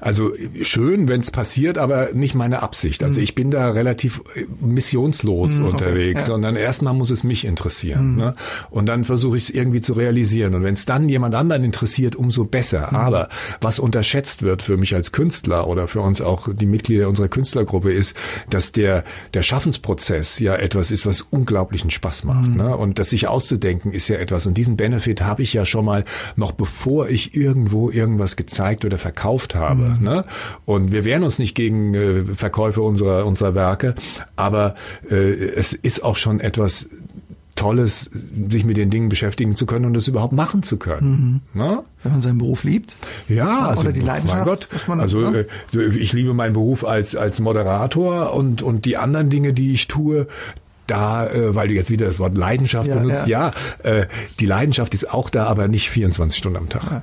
Also schön, wenn es passiert, aber nicht meine Absicht. Also mhm. ich bin da relativ äh, missionslos mhm, unterwegs, okay, ja. sondern erstmal muss es mich interessieren. Mhm. Ne? Und dann versuche ich es irgendwie zu realisieren. Und wenn es dann jemand anderen interessiert, umso besser. Mhm. Aber was unterschätzt wird für mich als Künstler oder für uns auch die Mitglieder unserer Künstlergruppe ist, dass der, der Schaffensprozess ja etwas ist, was unglaublichen Spaß macht. Mhm. Ne? Und das sich auszudenken ist ja etwas. Und diesen Benefit habe ich ja schon mal noch bevor ich irgendwo irgendwas gezeigt oder verkauft habe. Mhm. Ne? Und wir wehren uns nicht gegen äh, Verkäufe unserer, unserer Werke, aber äh, es ist auch schon etwas Tolles, sich mit den Dingen beschäftigen zu können und das überhaupt machen zu können. Mhm. Ne? Wenn man seinen Beruf liebt? Ja, also, oder die Leidenschaft. Mein Gott, man, also ne? äh, ich liebe meinen Beruf als als Moderator und und die anderen Dinge, die ich tue, da, äh, weil du jetzt wieder das Wort Leidenschaft ja, benutzt, ja, äh, die Leidenschaft ist auch da, aber nicht 24 Stunden am Tag. Ja.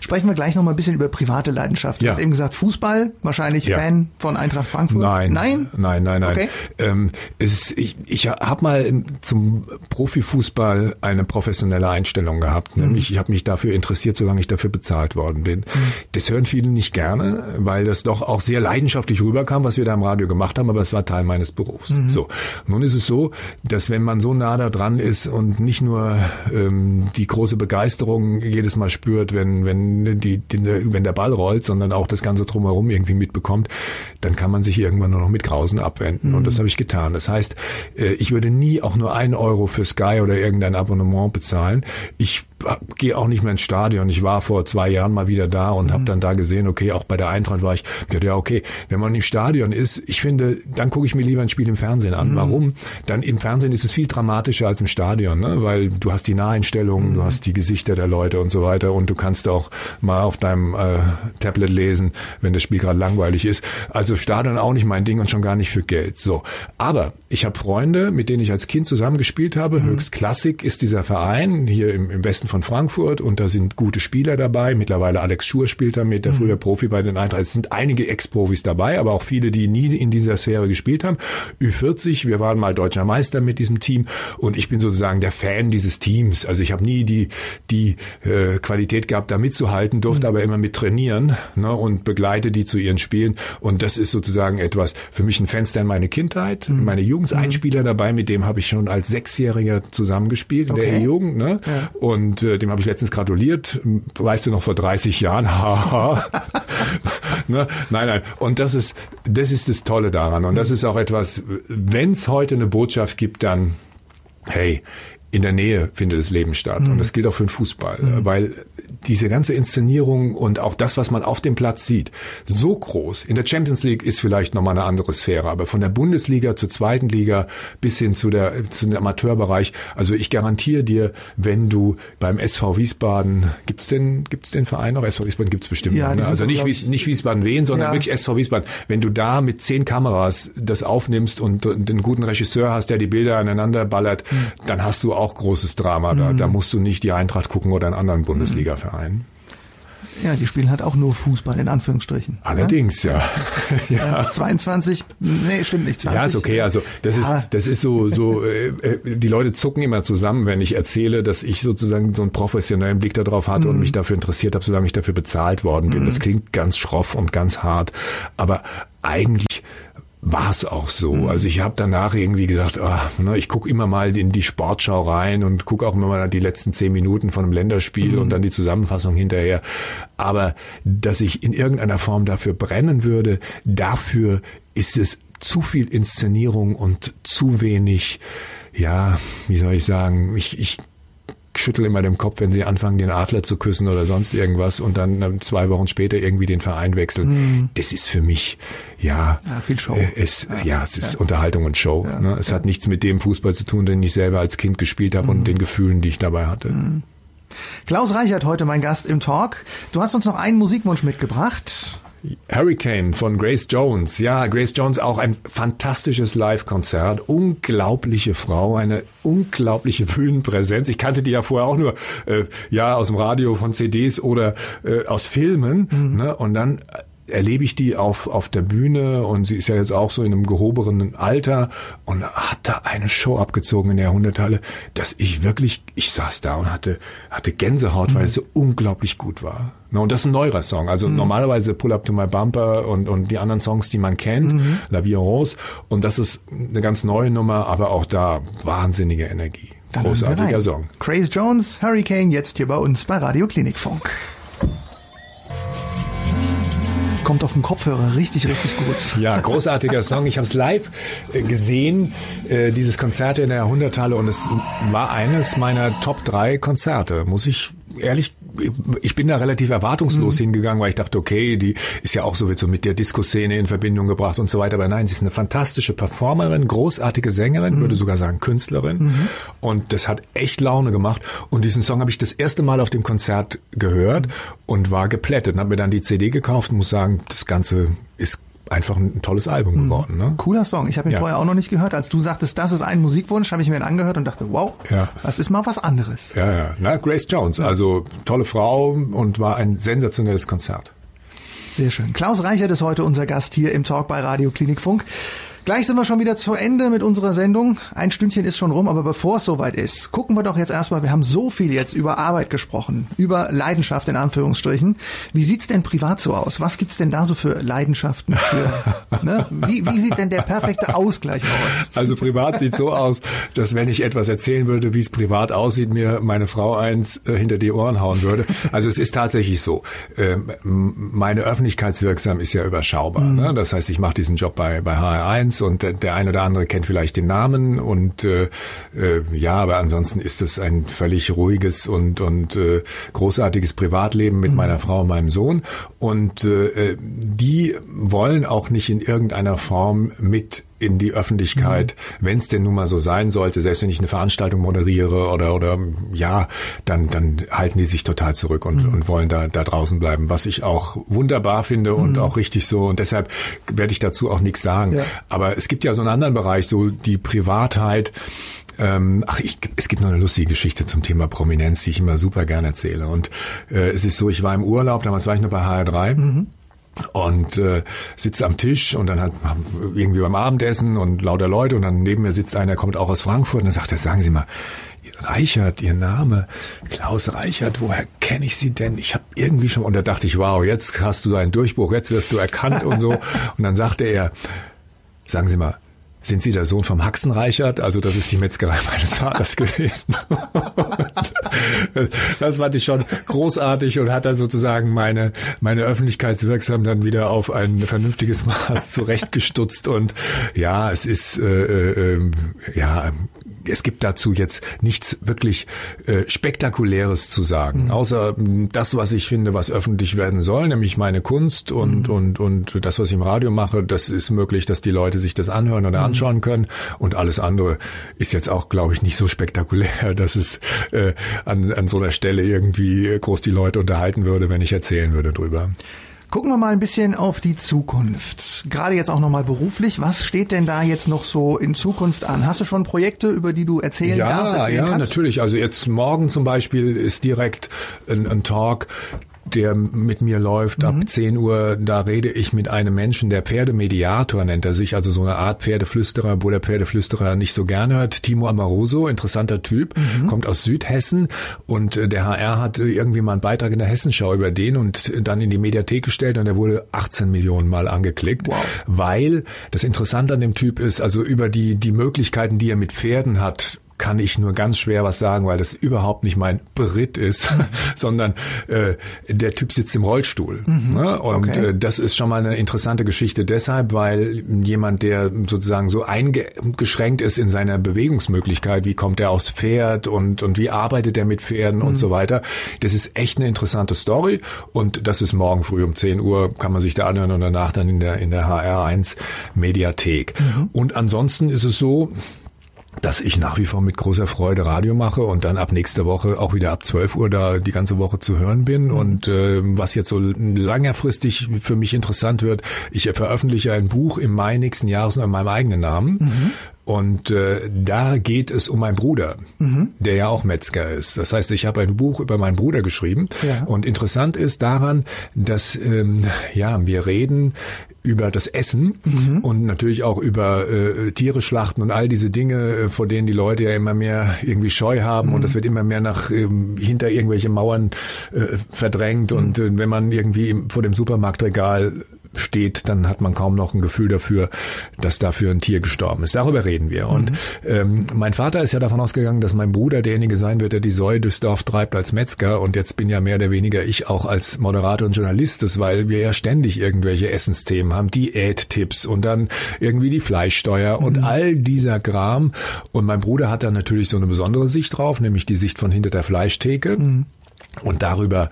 Sprechen wir gleich noch mal ein bisschen über private Leidenschaft. Du ja. hast eben gesagt, Fußball, wahrscheinlich ja. Fan von Eintracht Frankfurt. Nein. Nein? Nein, nein, nein. Okay. Ähm, es, ich ich habe mal zum Profifußball eine professionelle Einstellung gehabt. Mhm. Nämlich, ich habe mich dafür interessiert, solange ich dafür bezahlt worden bin. Mhm. Das hören viele nicht gerne, weil das doch auch sehr leidenschaftlich rüberkam, was wir da im Radio gemacht haben, aber es war Teil meines Berufs. Mhm. So. Nun ist es so, dass wenn man so nah da dran ist und nicht nur ähm, die große Begeisterung jedes Mal spürt, wenn wenn, die, die, wenn der Ball rollt, sondern auch das Ganze drumherum irgendwie mitbekommt, dann kann man sich irgendwann nur noch mit Grausen abwenden. Mhm. Und das habe ich getan. Das heißt, äh, ich würde nie auch nur einen Euro für Sky oder irgendein Abonnement bezahlen. Ich gehe auch nicht mehr ins Stadion. Ich war vor zwei Jahren mal wieder da und mhm. habe dann da gesehen, okay, auch bei der Eintracht war ich, ja, okay, wenn man im Stadion ist, ich finde, dann gucke ich mir lieber ein Spiel im Fernsehen an. Mhm. Warum? Dann im Fernsehen ist es viel dramatischer als im Stadion, ne? weil du hast die Naheinstellungen, mhm. du hast die Gesichter der Leute und so weiter und du kannst auch mal auf deinem äh, Tablet lesen, wenn das Spiel gerade langweilig ist. Also Stadion auch nicht mein Ding und schon gar nicht für Geld. So, aber ich habe Freunde, mit denen ich als Kind zusammengespielt habe. Mhm. Höchst Klassik ist dieser Verein hier im, im Westen von Frankfurt und da sind gute Spieler dabei. Mittlerweile Alex Schur spielt da mit, der mhm. früher Profi bei den Eintracht. Es sind einige Ex-Profis dabei, aber auch viele, die nie in dieser Sphäre gespielt haben. Ü40, wir waren mal deutscher Meister mit diesem Team und ich bin sozusagen der Fan dieses Teams. Also ich habe nie die, die äh, Qualität gehabt, da mitzuhalten, durfte mhm. aber immer mit trainieren ne, und begleite die zu ihren Spielen. Und das ist sozusagen etwas für mich ein Fenster in meine Kindheit, mhm. meine Jugend. Ein mhm. Spieler dabei, mit dem habe ich schon als Sechsjähriger zusammengespielt in okay. der E-Jugend. Ne? Ja. Und und äh, dem habe ich letztens gratuliert. Weißt du noch vor 30 Jahren? ne? Nein, nein. Und das ist das ist das Tolle daran. Und das ist auch etwas. Wenn es heute eine Botschaft gibt, dann hey, in der Nähe findet das Leben statt. Mhm. Und das gilt auch für den Fußball, mhm. weil diese ganze Inszenierung und auch das, was man auf dem Platz sieht, so groß. In der Champions League ist vielleicht nochmal eine andere Sphäre, aber von der Bundesliga zur zweiten Liga bis hin zu der, zu dem Amateurbereich. Also ich garantiere dir, wenn du beim SV Wiesbaden, gibt's denn, gibt's den Verein noch? SV Wiesbaden gibt's bestimmt. Ja, ne? Also nicht, Wies, nicht Wiesbaden-Wien, sondern ja. wirklich SV Wiesbaden. Wenn du da mit zehn Kameras das aufnimmst und, und einen guten Regisseur hast, der die Bilder aneinander ballert, mhm. dann hast du auch großes Drama. Da, mhm. da musst du nicht die Eintracht gucken oder einen anderen Bundesliga-Verein. Verein. Ja, die spielen halt auch nur Fußball in Anführungsstrichen. Allerdings, ja. ja. ja 22, nee, stimmt nicht, 20. Ja, ist okay. Also das ja. ist das ist so so äh, äh, die Leute zucken immer zusammen, wenn ich erzähle, dass ich sozusagen so einen professionellen Blick darauf hatte mhm. und mich dafür interessiert habe, solange ich dafür bezahlt worden bin. Mhm. Das klingt ganz schroff und ganz hart, aber eigentlich war es auch so. Mhm. Also ich habe danach irgendwie gesagt, ach, ne, ich gucke immer mal in die Sportschau rein und gucke auch immer mal die letzten zehn Minuten von einem Länderspiel mhm. und dann die Zusammenfassung hinterher. Aber dass ich in irgendeiner Form dafür brennen würde, dafür ist es zu viel Inszenierung und zu wenig ja, wie soll ich sagen, ich, ich schüttel immer den Kopf, wenn sie anfangen, den Adler zu küssen oder sonst irgendwas und dann ähm, zwei Wochen später irgendwie den Verein wechseln. Mm. Das ist für mich, ja, ja viel Show. Äh, es, ja, ja, es ist ja. Unterhaltung und Show. Ne? Es hat nichts mit dem Fußball zu tun, den ich selber als Kind gespielt habe mm. und den Gefühlen, die ich dabei hatte. Mm. Klaus Reichert heute mein Gast im Talk. Du hast uns noch einen Musikwunsch mitgebracht. Hurricane von Grace Jones. Ja, Grace Jones auch ein fantastisches Live-Konzert. Unglaubliche Frau, eine unglaubliche Bühnenpräsenz. Ich kannte die ja vorher auch nur äh, ja aus dem Radio von CDs oder äh, aus Filmen. Mhm. Ne? Und dann erlebe ich die auf, auf der Bühne und sie ist ja jetzt auch so in einem gehobenen Alter und hat da eine Show abgezogen in der Hunderthalle, dass ich wirklich, ich saß da und hatte, hatte Gänsehaut, mhm. weil es so unglaublich gut war. Und das ist ein neuer Song. Also mhm. normalerweise Pull Up to My Bumper und, und die anderen Songs, die man kennt, mhm. La Vie en Rose. Und das ist eine ganz neue Nummer, aber auch da wahnsinnige Energie. Großartiger Song. Craze Jones, Hurricane, jetzt hier bei uns bei Radio Klinikfunk kommt auf dem Kopfhörer richtig, richtig gut. Ja, großartiger Song. Ich habe es live äh, gesehen, äh, dieses Konzert in der Hunderthalle und es war eines meiner Top 3 Konzerte, muss ich ehrlich ich bin da relativ erwartungslos mhm. hingegangen, weil ich dachte, okay, die ist ja auch so, wird so mit der Disco-Szene in Verbindung gebracht und so weiter. Aber nein, sie ist eine fantastische Performerin, großartige Sängerin, mhm. würde sogar sagen Künstlerin. Mhm. Und das hat echt Laune gemacht. Und diesen Song habe ich das erste Mal auf dem Konzert gehört und war geplättet und habe mir dann die CD gekauft und muss sagen, das Ganze ist einfach ein tolles Album mhm. geworden. Ne? Cooler Song. Ich habe ihn ja. vorher auch noch nicht gehört. Als du sagtest, das ist ein Musikwunsch, habe ich mir ihn angehört und dachte, wow, ja. das ist mal was anderes. Ja, ja. Na, Grace Jones, also tolle Frau und war ein sensationelles Konzert. Sehr schön. Klaus Reichert ist heute unser Gast hier im Talk bei Radio Klinikfunk. Gleich sind wir schon wieder zu Ende mit unserer Sendung. Ein Stündchen ist schon rum, aber bevor es soweit ist, gucken wir doch jetzt erstmal, wir haben so viel jetzt über Arbeit gesprochen, über Leidenschaft in Anführungsstrichen. Wie sieht's denn privat so aus? Was gibt's denn da so für Leidenschaften für, ne? wie, wie sieht denn der perfekte Ausgleich aus? Also privat sieht so aus, dass wenn ich etwas erzählen würde, wie es privat aussieht, mir meine Frau eins äh, hinter die Ohren hauen würde. Also es ist tatsächlich so. Ähm, meine Öffentlichkeitswirksam ist ja überschaubar. Mhm. Ne? Das heißt, ich mache diesen Job bei, bei HR1 Und der eine oder andere kennt vielleicht den Namen und äh, äh, ja, aber ansonsten ist es ein völlig ruhiges und und äh, großartiges Privatleben mit mhm. meiner Frau und meinem Sohn und äh, die wollen auch nicht in irgendeiner Form mit in die Öffentlichkeit, mhm. wenn es denn nun mal so sein sollte, selbst wenn ich eine Veranstaltung moderiere oder oder ja, dann dann halten die sich total zurück und, mhm. und wollen da da draußen bleiben, was ich auch wunderbar finde und mhm. auch richtig so und deshalb werde ich dazu auch nichts sagen. Ja. Aber es gibt ja so einen anderen Bereich, so die Privatheit. Ähm, ach, ich, es gibt noch eine lustige Geschichte zum Thema Prominenz, die ich immer super gerne erzähle. Und äh, es ist so, ich war im Urlaub, damals war ich noch bei HR3. Und äh, sitze am Tisch und dann hat irgendwie beim Abendessen und lauter Leute und dann neben mir sitzt einer, kommt auch aus Frankfurt und dann sagt er, sagen Sie mal, Reichert, Ihr Name, Klaus Reichert, woher kenne ich Sie denn? Ich habe irgendwie schon, und da dachte ich, wow, jetzt hast du einen Durchbruch, jetzt wirst du erkannt und so. Und dann sagte er, sagen Sie mal, sind Sie der Sohn vom Haxenreichert? Also das ist die Metzgerei meines Vaters gewesen. das fand ich schon großartig und hat dann sozusagen meine, meine Öffentlichkeitswirksam dann wieder auf ein vernünftiges Maß zurechtgestutzt. Und ja, es ist äh, äh, ja es gibt dazu jetzt nichts wirklich äh, Spektakuläres zu sagen, mhm. außer das, was ich finde, was öffentlich werden soll, nämlich meine Kunst und, mhm. und, und das, was ich im Radio mache, das ist möglich, dass die Leute sich das anhören oder mhm. anschauen können. Und alles andere ist jetzt auch, glaube ich, nicht so spektakulär, dass es äh, an, an so einer Stelle irgendwie groß die Leute unterhalten würde, wenn ich erzählen würde drüber. Gucken wir mal ein bisschen auf die Zukunft. Gerade jetzt auch nochmal beruflich. Was steht denn da jetzt noch so in Zukunft an? Hast du schon Projekte, über die du erzählen ja, darfst? Erzählen ja, kannst? natürlich. Also jetzt morgen zum Beispiel ist direkt ein, ein Talk der mit mir läuft. Mhm. Ab 10 Uhr, da rede ich mit einem Menschen, der Pferdemediator nennt er sich, also so eine Art Pferdeflüsterer, wo der Pferdeflüsterer nicht so gerne hört. Timo Amaroso, interessanter Typ, mhm. kommt aus Südhessen und äh, der HR hat irgendwie mal einen Beitrag in der Hessenschau über den und dann in die Mediathek gestellt und der wurde 18 Millionen Mal angeklickt, wow. weil das Interessante an dem Typ ist, also über die, die Möglichkeiten, die er mit Pferden hat, kann ich nur ganz schwer was sagen, weil das überhaupt nicht mein Beritt ist, sondern äh, der Typ sitzt im Rollstuhl. Mhm. Ne? Und okay. äh, das ist schon mal eine interessante Geschichte deshalb, weil jemand, der sozusagen so eingeschränkt ist in seiner Bewegungsmöglichkeit, wie kommt er aufs Pferd und, und wie arbeitet er mit Pferden mhm. und so weiter, das ist echt eine interessante Story und das ist morgen früh um 10 Uhr, kann man sich da anhören und danach dann in der, in der HR1 Mediathek. Mhm. Und ansonsten ist es so, dass ich nach wie vor mit großer Freude Radio mache und dann ab nächster Woche auch wieder ab 12 Uhr da die ganze Woche zu hören bin. Mhm. Und äh, was jetzt so längerfristig für mich interessant wird, ich veröffentliche ein Buch im Mai nächsten Jahres unter meinem eigenen Namen. Mhm. Und äh, da geht es um meinen Bruder, mhm. der ja auch Metzger ist. Das heißt, ich habe ein Buch über meinen Bruder geschrieben. Ja. Und interessant ist daran, dass ähm, ja wir reden über das Essen mhm. und natürlich auch über äh, Tiere schlachten und all diese Dinge, äh, vor denen die Leute ja immer mehr irgendwie Scheu haben mhm. und das wird immer mehr nach ähm, hinter irgendwelche Mauern äh, verdrängt mhm. und äh, wenn man irgendwie vor dem Supermarktregal steht, dann hat man kaum noch ein Gefühl dafür, dass dafür ein Tier gestorben ist. Darüber reden wir. Und mhm. ähm, mein Vater ist ja davon ausgegangen, dass mein Bruder derjenige sein wird, der die Säue durchs Dorf treibt als Metzger. Und jetzt bin ja mehr oder weniger ich auch als Moderator und Journalist, das, weil wir ja ständig irgendwelche Essensthemen haben, Diättipps und dann irgendwie die Fleischsteuer mhm. und all dieser Gram. Und mein Bruder hat da natürlich so eine besondere Sicht drauf, nämlich die Sicht von hinter der Fleischtheke. Mhm. Und darüber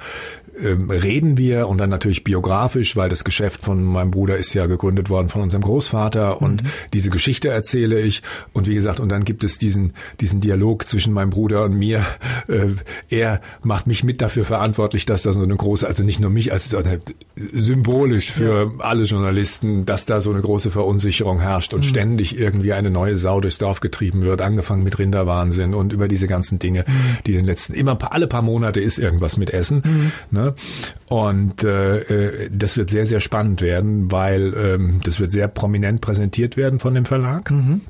ähm, reden wir und dann natürlich biografisch, weil das Geschäft von meinem Bruder ist ja gegründet worden von unserem Großvater und mhm. diese Geschichte erzähle ich und wie gesagt und dann gibt es diesen diesen Dialog zwischen meinem Bruder und mir. Äh, er macht mich mit dafür verantwortlich, dass da so eine große, also nicht nur mich, als symbolisch für ja. alle Journalisten, dass da so eine große Verunsicherung herrscht und mhm. ständig irgendwie eine neue Sau durchs Dorf getrieben wird, angefangen mit Rinderwahnsinn und über diese ganzen Dinge, mhm. die den letzten immer alle paar Monate ist irgendwas mit Essen. Mhm. Ne? Und äh, äh, das wird sehr, sehr spannend werden, weil ähm, das wird sehr prominent präsentiert werden von dem Verlag. Mhm.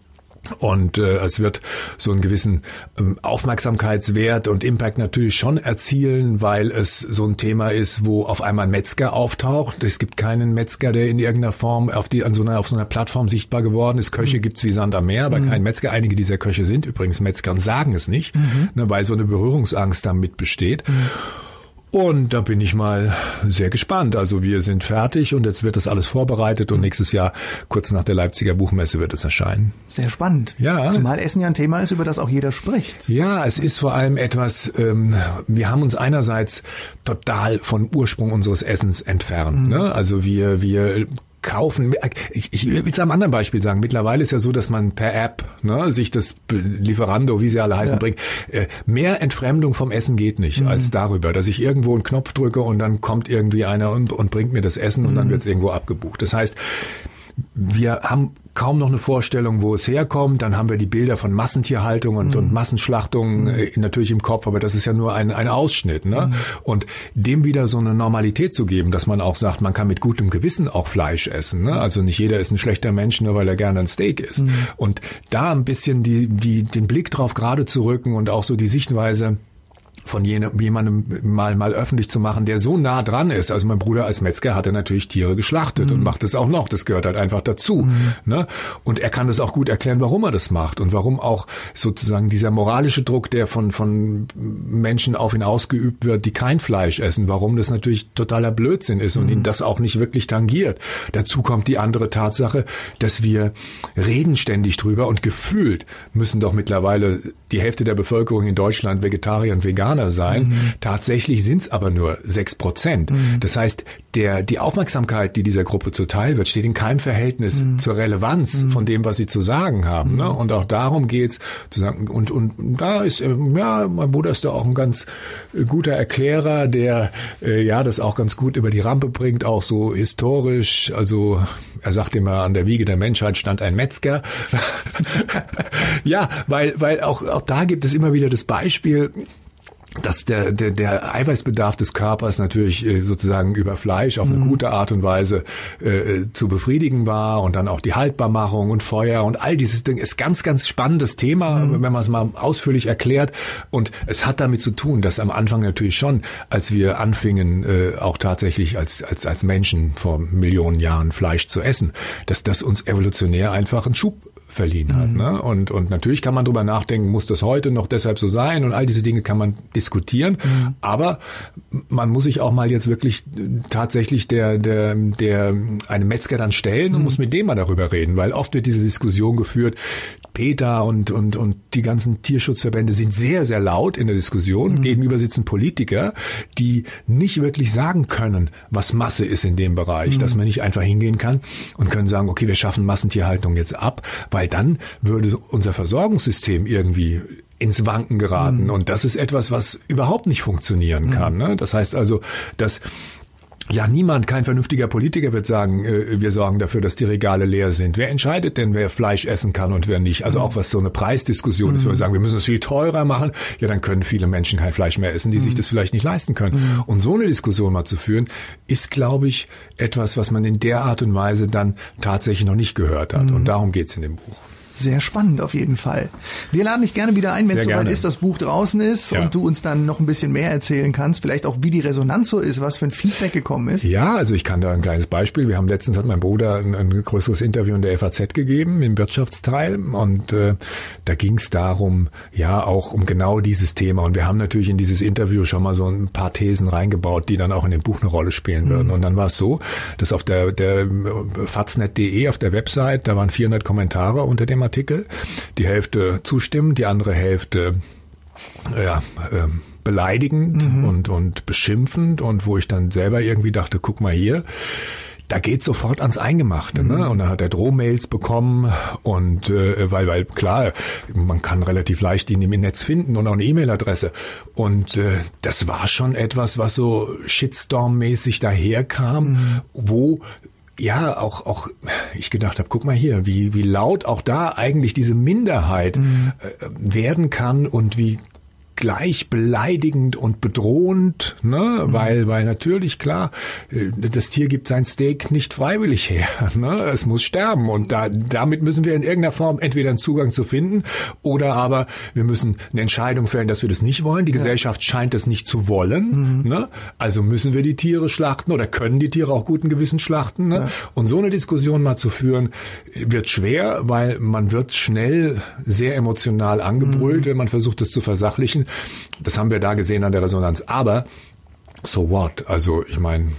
Und äh, es wird so einen gewissen ähm, Aufmerksamkeitswert und Impact natürlich schon erzielen, weil es so ein Thema ist, wo auf einmal ein Metzger auftaucht. Es gibt keinen Metzger, der in irgendeiner Form auf, die, an so einer, auf so einer Plattform sichtbar geworden ist. Köche mhm. gibt's wie Sand am Meer, aber mhm. kein Metzger. Einige dieser Köche sind übrigens Metzger und sagen es nicht, mhm. ne, weil so eine Berührungsangst damit besteht. Mhm. Und da bin ich mal sehr gespannt. Also wir sind fertig und jetzt wird das alles vorbereitet und nächstes Jahr, kurz nach der Leipziger Buchmesse, wird es erscheinen. Sehr spannend. Ja. Zumal Essen ja ein Thema ist, über das auch jeder spricht. Ja, es ist vor allem etwas, ähm, wir haben uns einerseits total vom Ursprung unseres Essens entfernt. Mhm. Ne? Also wir, wir kaufen. Ich, ich will es am anderen Beispiel sagen. Mittlerweile ist ja so, dass man per App ne, sich das Lieferando, wie sie alle heißen, ja. bringt. Äh, mehr Entfremdung vom Essen geht nicht mhm. als darüber, dass ich irgendwo einen Knopf drücke und dann kommt irgendwie einer und, und bringt mir das Essen und mhm. dann wird es irgendwo abgebucht. Das heißt, wir haben kaum noch eine Vorstellung, wo es herkommt. Dann haben wir die Bilder von Massentierhaltung und, mhm. und Massenschlachtungen mhm. Äh, natürlich im Kopf, aber das ist ja nur ein, ein Ausschnitt. Ne? Mhm. Und dem wieder so eine Normalität zu geben, dass man auch sagt, man kann mit gutem Gewissen auch Fleisch essen. Ne? Also nicht jeder ist ein schlechter Mensch, nur weil er gerne ein Steak isst. Mhm. Und da ein bisschen die, die, den Blick drauf gerade zu rücken und auch so die Sichtweise, von jemandem mal, mal öffentlich zu machen, der so nah dran ist. Also mein Bruder als Metzger hat er natürlich Tiere geschlachtet mhm. und macht es auch noch. Das gehört halt einfach dazu. Mhm. Ne? Und er kann das auch gut erklären, warum er das macht und warum auch sozusagen dieser moralische Druck, der von, von Menschen auf ihn ausgeübt wird, die kein Fleisch essen, warum das natürlich totaler Blödsinn ist und mhm. ihn das auch nicht wirklich tangiert. Dazu kommt die andere Tatsache, dass wir reden ständig drüber und gefühlt müssen doch mittlerweile die Hälfte der Bevölkerung in Deutschland Vegetarier und Veganer Veganer sein. Mhm. Tatsächlich sind es aber nur sechs Prozent. Mhm. Das heißt, der, die Aufmerksamkeit, die dieser Gruppe zuteil wird, steht in keinem Verhältnis mhm. zur Relevanz mhm. von dem, was sie zu sagen haben. Ne? Mhm. Und auch darum geht's zu sagen, und, und da ist, äh, ja, mein Bruder ist da auch ein ganz äh, guter Erklärer, der äh, ja das auch ganz gut über die Rampe bringt, auch so historisch. Also er sagt immer, an der Wiege der Menschheit stand ein Metzger. ja, weil, weil auch, auch da gibt es immer wieder das Beispiel, dass der, der, der Eiweißbedarf des Körpers natürlich äh, sozusagen über Fleisch auf eine mhm. gute Art und Weise äh, zu befriedigen war und dann auch die Haltbarmachung und Feuer und all dieses Ding ist ganz, ganz spannendes Thema, mhm. wenn man es mal ausführlich erklärt. Und es hat damit zu tun, dass am Anfang natürlich schon, als wir anfingen, äh, auch tatsächlich als, als, als Menschen vor Millionen Jahren Fleisch zu essen, dass das uns evolutionär einfach einen Schub verliehen hat. Mhm. Ne? Und, und natürlich kann man drüber nachdenken, muss das heute noch deshalb so sein? Und all diese Dinge kann man diskutieren. Mhm. Aber man muss sich auch mal jetzt wirklich tatsächlich der, der, der, einem Metzger dann stellen und mhm. muss mit dem mal darüber reden, weil oft wird diese Diskussion geführt, PETA und, und, und die ganzen Tierschutzverbände sind sehr, sehr laut in der Diskussion. Mhm. Gegenüber sitzen Politiker, die nicht wirklich sagen können, was Masse ist in dem Bereich, mhm. dass man nicht einfach hingehen kann und können sagen, okay, wir schaffen Massentierhaltung jetzt ab, weil dann würde unser Versorgungssystem irgendwie ins Wanken geraten. Mhm. Und das ist etwas, was überhaupt nicht funktionieren kann. Ne? Das heißt also, dass ja, niemand, kein vernünftiger Politiker wird sagen, äh, wir sorgen dafür, dass die Regale leer sind. Wer entscheidet denn, wer Fleisch essen kann und wer nicht? Also auch was so eine Preisdiskussion mhm. ist, wo wir sagen, wir müssen es viel teurer machen. Ja, dann können viele Menschen kein Fleisch mehr essen, die mhm. sich das vielleicht nicht leisten können. Mhm. Und so eine Diskussion mal zu führen, ist, glaube ich, etwas, was man in der Art und Weise dann tatsächlich noch nicht gehört hat. Und mhm. darum geht's in dem Buch. Sehr spannend auf jeden Fall. Wir laden dich gerne wieder ein, wenn es soweit ist, das Buch draußen ist ja. und du uns dann noch ein bisschen mehr erzählen kannst. Vielleicht auch, wie die Resonanz so ist, was für ein Feedback gekommen ist. Ja, also ich kann da ein kleines Beispiel. Wir haben letztens hat mein Bruder ein, ein größeres Interview in der FAZ gegeben, im Wirtschaftsteil. Und äh, da ging es darum, ja, auch um genau dieses Thema. Und wir haben natürlich in dieses Interview schon mal so ein paar Thesen reingebaut, die dann auch in dem Buch eine Rolle spielen mhm. würden. Und dann war es so, dass auf der, der faznet.de, auf der Website, da waren 400 Kommentare unter dem Artikel. Die Hälfte zustimmend, die andere Hälfte ja, äh, beleidigend mhm. und, und beschimpfend und wo ich dann selber irgendwie dachte, guck mal hier, da geht sofort ans Eingemachte. Ne? Mhm. Ne? Und dann hat er Drohmails bekommen und äh, weil, weil klar, man kann relativ leicht ihn im Netz finden und auch eine E-Mail-Adresse. Und äh, das war schon etwas, was so Shitstorm-mäßig daherkam, mhm. wo ja auch auch ich gedacht habe, guck mal hier, wie wie laut auch da eigentlich diese Minderheit mhm. äh, werden kann und wie gleich beleidigend und bedrohend, ne? Mhm. weil weil natürlich klar, äh, das Tier gibt sein Steak nicht freiwillig her, ne? es muss sterben und da damit müssen wir in irgendeiner Form entweder einen Zugang zu finden oder aber wir müssen eine Entscheidung fällen, dass wir das nicht wollen. Die ja. Gesellschaft scheint das nicht zu wollen, mhm. ne? also müssen wir die Tiere schlachten oder können die Tiere auch guten Gewissen schlachten. Ne? Ja. Und so eine Diskussion mal zu führen wird schwer, weil man wird schnell sehr emotional angebrüllt, mhm. wenn man versucht, das zu versachlichen. Das haben wir da gesehen an der Resonanz. Aber so what? Also ich meine,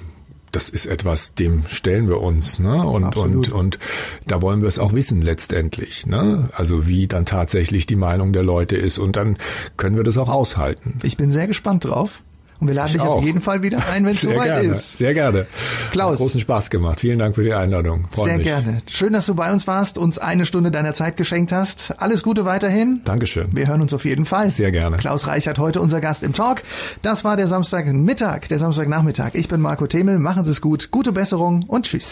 das ist etwas, dem stellen wir uns, ne? Und Absolut. und und da wollen wir es auch wissen letztendlich, ne? Also wie dann tatsächlich die Meinung der Leute ist und dann können wir das auch aushalten. Ich bin sehr gespannt drauf. Und wir laden ich dich auch. auf jeden Fall wieder ein, wenn es soweit gerne, ist. Sehr gerne. Klaus. Hat großen Spaß gemacht. Vielen Dank für die Einladung. Freut sehr mich. gerne. Schön, dass du bei uns warst, uns eine Stunde deiner Zeit geschenkt hast. Alles Gute weiterhin. Dankeschön. Wir hören uns auf jeden Fall. Sehr gerne. Klaus Reichert heute unser Gast im Talk. Das war der Samstagmittag, der Samstagnachmittag. Ich bin Marco Themel. Machen Sie es gut. Gute Besserung und tschüss.